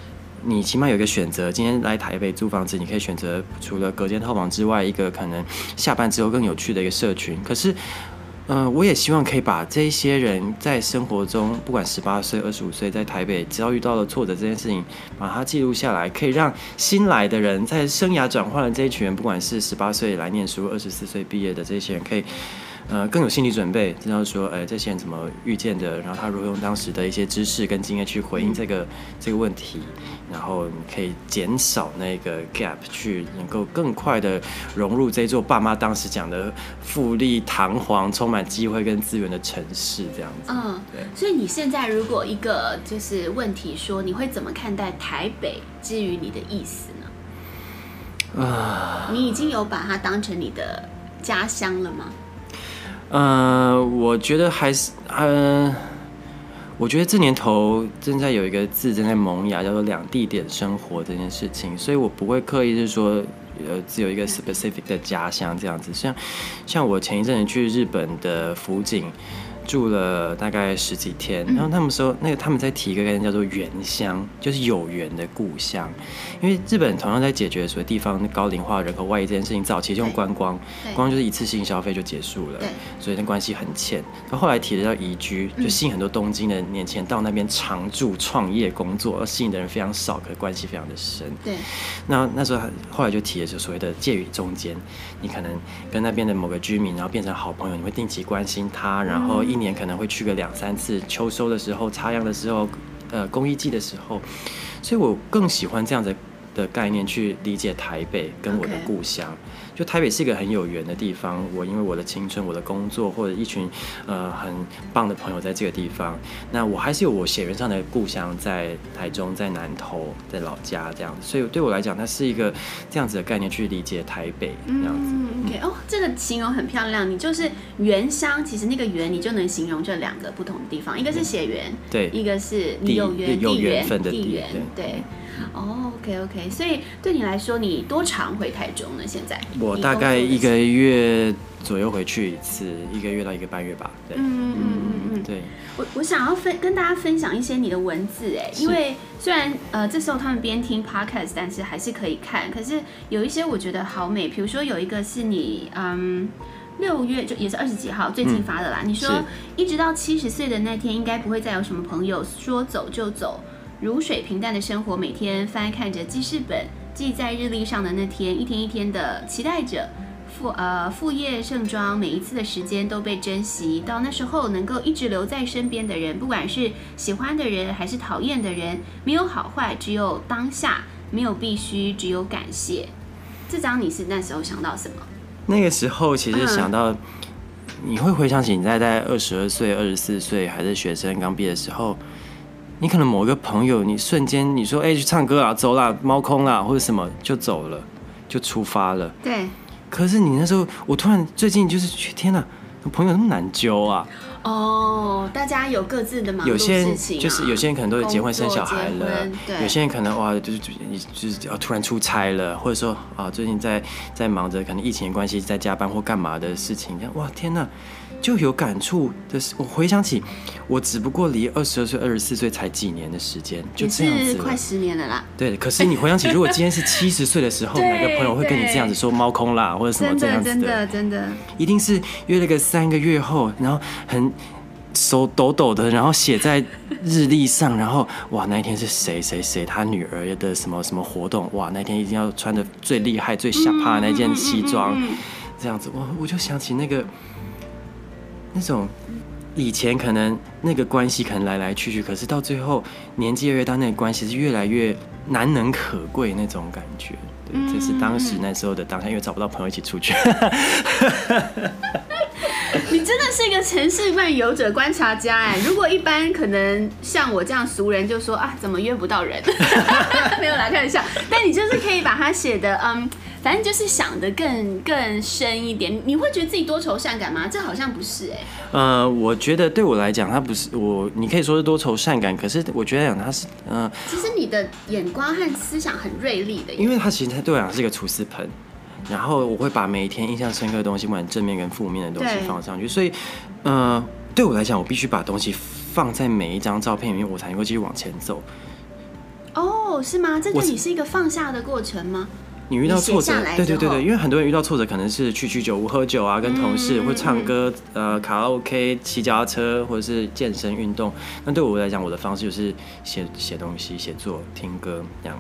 你起码有一个选择。今天来台北租房子，你可以选择除了隔间套房之外，一个可能下班之后更有趣的一个社群。可是。嗯、我也希望可以把这些人在生活中，不管十八岁、二十五岁，在台北只要遇到了挫折这件事情，把它记录下来，可以让新来的人在生涯转换的这一群人，不管是十八岁来念书、二十四岁毕业的这些人，可以。呃，更有心理准备，知道说，哎、欸，这些人怎么遇见的，然后他如何用当时的一些知识跟经验去回应这个、嗯、这个问题，然后你可以减少那个 gap，去能够更快的融入这座爸妈当时讲的富丽堂皇、充满机会跟资源的城市，这样子。嗯，对。所以你现在如果一个就是问题说，你会怎么看待台北之于你的意思呢？啊，你已经有把它当成你的家乡了吗？呃，我觉得还是，呃，我觉得这年头正在有一个字正在萌芽，叫做两地点生活这件事情，所以我不会刻意是说，呃，只有一个 specific 的家乡这样子。像，像我前一阵子去日本的福井，住了大概十几天，然后他们说那个他们在提一个概念叫做缘乡，就是有缘的故乡。因为日本同样在解决所谓地方高龄化、人口外移这件事情，早期就用观光，观光就是一次性消费就结束了，所以那关系很浅。那后来提的叫移居，就吸引很多东京的年轻人到那边常住、创业、工作，而吸引的人非常少，可关系非常的深。对，那那时候后来就提的就所谓的介于中间，你可能跟那边的某个居民，然后变成好朋友，你会定期关心他，然后一年可能会去个两三次，秋收的时候、插秧的时候、呃，公益季的时候，所以我更喜欢这样子的概念去理解台北跟我的故乡。就台北是一个很有缘的地方，我因为我的青春、我的工作或者一群呃很棒的朋友在这个地方，那我还是有我血缘上的故乡在台中、在南投、在老家这样子，所以对我来讲，它是一个这样子的概念去理解台北这样子。嗯，OK，哦，这个形容很漂亮，你就是缘乡，其实那个缘你就能形容这两个不同的地方，一个是血缘，对，一个是你有缘有缘分的地缘，对。哦，OK OK，所以对你来说，你多常回台中呢？现在我大概一个月左右回去一次，一个月到一个半月吧。对，嗯嗯嗯嗯，对。我我想要分跟大家分享一些你的文字，哎，因为虽然呃这时候他们边听 Podcast，但是还是可以看。可是有一些我觉得好美，比如说有一个是你嗯六月就也是二十几号最近发的啦。嗯、你说一直到七十岁的那天，应该不会再有什么朋友说走就走。如水平淡的生活，每天翻看着记事本，记在日历上的那天，一天一天的期待着副呃副业盛装，每一次的时间都被珍惜。到那时候，能够一直留在身边的人，不管是喜欢的人还是讨厌的人，没有好坏，只有当下；没有必须，只有感谢。这张你是那时候想到什么？那个时候其实想到，你会回想起你在在二十二岁、二十四岁还是学生刚毕业的时候。你可能某一个朋友，你瞬间你说哎、欸、去唱歌啊，走啦，猫空啦，或者什么就走了，就出发了。对。可是你那时候，我突然最近就是去，天哪，朋友那么难揪啊。哦，大家有各自的忙有些人就是有些人可能都是结婚生小孩了，有些人可能哇就是就是要突然出差了，或者说啊最近在在忙着可能疫情的关系在加班或干嘛的事情，哇天哪。就有感触的是，我回想起，我只不过离二十二岁、二十四岁才几年的时间，就这样子，快十年了啦。对，可是你回想起，如果今天是 七十岁的时候，哪个朋友会跟你这样子说猫空啦，或者什么这样子的？真的，真的，一定是约了个三个月后，然后很手抖抖的，然后写在日历上，然后哇，那一天是谁谁谁他女儿的什么什么活动？哇，那天一定要穿的最厉害、最吓怕的那件西装，这样子，我我就想起那个。那种以前可能那个关系可能来来去去，可是到最后年纪越越大，那个关系是越来越难能可贵那种感觉。对，这是当时那时候的当下，因为找不到朋友一起出去。你真的是一个城市漫游者观察家哎！如果一般可能像我这样俗人就说啊，怎么约不到人？没有啦，开玩笑。但你就是可以把它写的嗯。反正就是想的更更深一点，你会觉得自己多愁善感吗？这好像不是哎、欸。呃，我觉得对我来讲，他不是我，你可以说是多愁善感，可是我觉得讲他是，嗯、呃。其实你的眼光和思想很锐利的。因为他其实他对我来讲是一个厨师盆，然后我会把每一天印象深刻的东西，不管正面跟负面的东西放上去，所以，呃，对我来讲，我必须把东西放在每一张照片里面，我才能够继续往前走。哦，是吗？这对你是一个放下的过程吗？你遇到挫折，对对对对，因为很多人遇到挫折，可能是去居酒屋喝酒啊，跟同事会唱歌，呃，卡拉 OK、骑脚踏车，或者是健身运动。那对我来讲，我的方式就是写写东西、写作、听歌这样。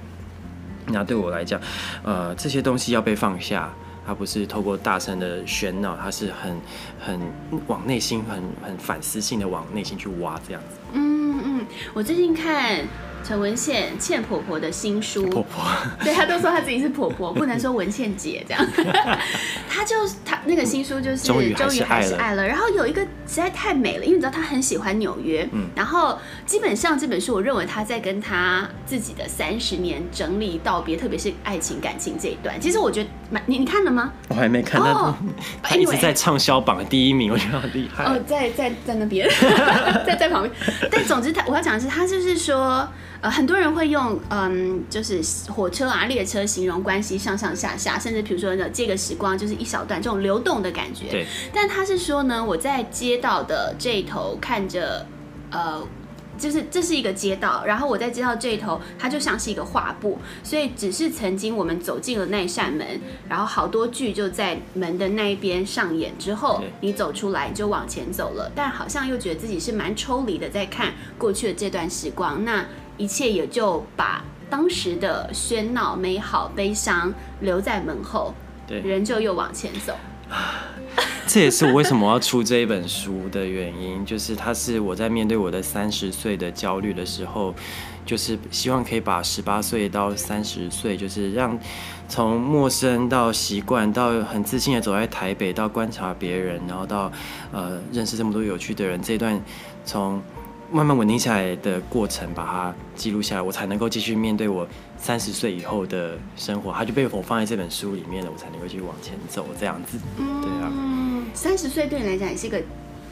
那对我来讲，呃，这些东西要被放下，它不是透过大声的喧闹，它是很很往内心、很很反思性的往内心去挖这样子。嗯嗯，我最近看。陈文茜茜婆婆的新书，婆婆，对，她都说她自己是婆婆，不能说文茜姐这样。她就她那个新书就是终于还是爱了，然后有一个实在太美了，因为你知道她很喜欢纽约，嗯，然后基本上这本书我认为她在跟她自己的三十年整理道别，特别是爱情感情这一段。其实我觉得蛮你你看了吗？我还没看到。哦他一直在畅销榜第一名，我觉得好厉害。哦，在在在那边，在在旁边。但总之，他我要讲的是，他就是说，呃，很多人会用嗯，就是火车啊、列车形容关系上上下下，甚至比如说呢，这个时光就是一小段这种流动的感觉。对。但他是说呢，我在街道的这一头看着，呃。就是这是一个街道，然后我在街道这一头，它就像是一个画布，所以只是曾经我们走进了那扇门，然后好多剧就在门的那一边上演之后，你走出来你就往前走了，但好像又觉得自己是蛮抽离的，在看过去的这段时光，那一切也就把当时的喧闹、美好、悲伤留在门后，对，人就又往前走。这也是我为什么要出这一本书的原因，就是它是我在面对我的三十岁的焦虑的时候，就是希望可以把十八岁到三十岁，就是让从陌生到习惯，到很自信的走在台北，到观察别人，然后到呃认识这么多有趣的人，这一段从慢慢稳定下来的过程，把它记录下来，我才能够继续面对我。三十岁以后的生活，它就被我放在这本书里面了，我才能够继续往前走，这样子。对啊。嗯，三十岁对你来讲也是一个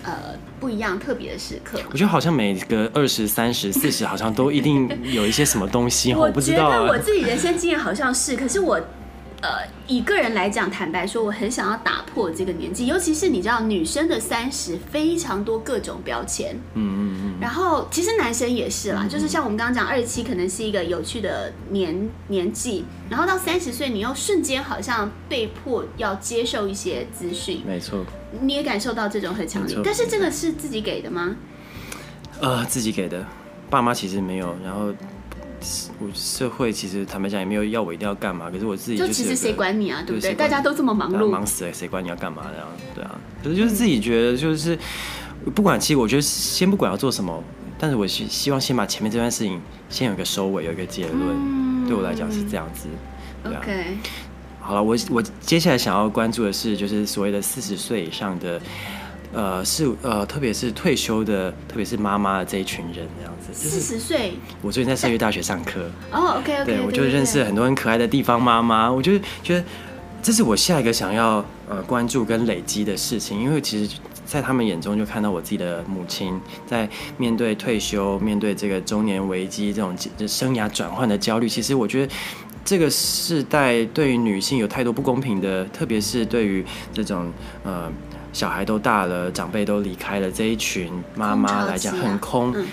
呃不一样特别的时刻。我觉得好像每个二十三十四十，好像都一定有一些什么东西，我不知道。我觉得我自己人生经验好像是，可是我。呃，以个人来讲，坦白说，我很想要打破这个年纪，尤其是你知道，女生的三十非常多各种标签，嗯嗯嗯，然后其实男生也是啦，就是像我们刚刚讲，二十七可能是一个有趣的年年纪，然后到三十岁，你又瞬间好像被迫要接受一些资讯，没错，你也感受到这种很强烈，但是这个是自己给的吗？呃，自己给的，爸妈其实没有，然后。我社会其实坦白讲也没有要我一定要干嘛，可是我自己就，就其实谁管你啊，对不对？大家都这么忙碌，忙死了，谁管你要干嘛这样？对啊，可是就是自己觉得就是不管，其实我觉得先不管要做什么，但是我希希望先把前面这段事情先有一个收尾，有一个结论，嗯、对我来讲是这样子。对啊、OK，好了，我我接下来想要关注的是就是所谓的四十岁以上的。呃，是呃，特别是退休的，特别是妈妈的这一群人，这样子。四十岁。我最近在社区大学上课。哦，OK OK。对，我就认识很多很可爱的地方妈妈，我就觉得这是我下一个想要呃关注跟累积的事情，因为其实，在他们眼中就看到我自己的母亲在面对退休、面对这个中年危机这种生涯转换的焦虑。其实我觉得这个世代对于女性有太多不公平的，特别是对于这种呃。小孩都大了，长辈都离开了，这一群妈妈来讲很空。嗯，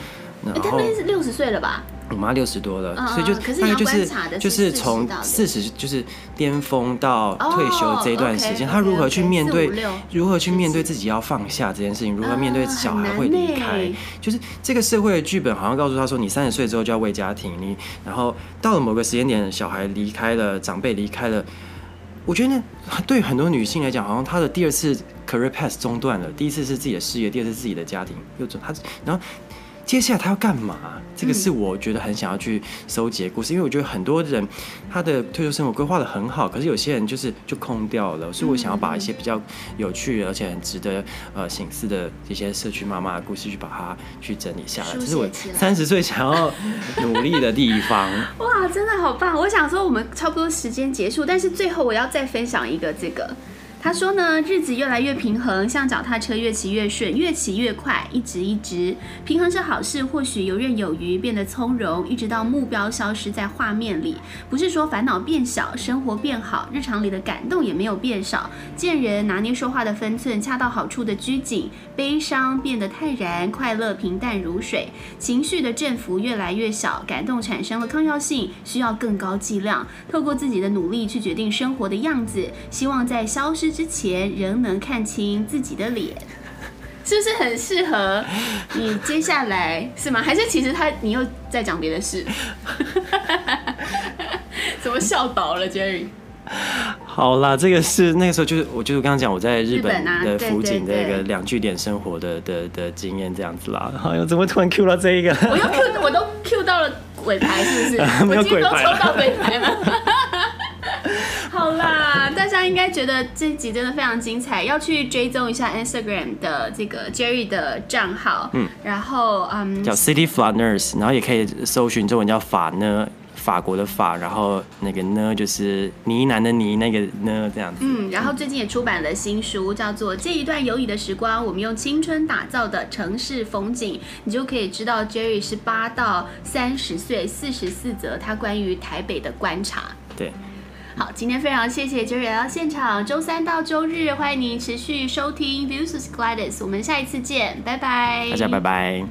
然后他们是六十岁了吧？我妈六十多了，嗯、所以就大概就是就是从四十就是巅峰到退休这一段时间，她、哦 okay, okay, 如何去面对，okay, 如何去面对自己要放下这件事情，如何面对小孩会离开，就是这个社会的剧本好像告诉她说，你三十岁之后就要为家庭，你然后到了某个时间点，小孩离开了，长辈离开了。我觉得，对很多女性来讲，好像她的第二次 career path 中断了。第一次是自己的事业，第二次是自己的家庭，又中她，然后。接下来他要干嘛？这个是我觉得很想要去搜集的故事，因为我觉得很多人他的退休生活规划得很好，可是有些人就是就空掉了，所以我想要把一些比较有趣而且很值得呃省思的这些社区妈妈的故事去把它去整理下来，这是我三十岁想要努力的地方。哇，真的好棒！我想说我们差不多时间结束，但是最后我要再分享一个这个。他说呢，日子越来越平衡，像脚踏车越骑越顺，越骑越快，一直一直。平衡是好事，或许游刃有余，变得从容，一直到目标消失在画面里。不是说烦恼变小，生活变好，日常里的感动也没有变少。见人拿捏说话的分寸，恰到好处的拘谨，悲伤变得泰然，快乐平淡如水。情绪的振幅越来越小，感动产生了抗药性，需要更高剂量。透过自己的努力去决定生活的样子，希望在消失之前仍能看清自己的脸，是不是很适合你？接下来是吗？还是其实他你又在讲别的事？怎么笑倒了，Jerry？好啦，这个是那个时候就是我就是刚刚讲我在日本的福井的一个两据点生活的的的经验这样子啦。哎呦，怎么突然 Q 到这一个？我又 Q，我都 Q 到了尾牌，是不是？没有鬼牌，我今天都抽到尾牌了。好啦，大家应该觉得这集真的非常精彩，要去追踪一下 Instagram 的这个 Jerry 的账号，嗯，然后嗯，叫 City Flat Nurse，然后也可以搜寻中文叫法呢法国的法，然后那个呢就是呢喃的呢，那个呢这样子。嗯，然后最近也出版了新书，叫做《这一段有你的时光》，我们用青春打造的城市风景，你就可以知道 Jerry 十八到三十岁四十四则他关于台北的观察。对。好，今天非常谢谢周日来到现场。周三到周日，欢迎您持续收听 Views with Gladys，我们下一次见，拜拜。大家拜拜。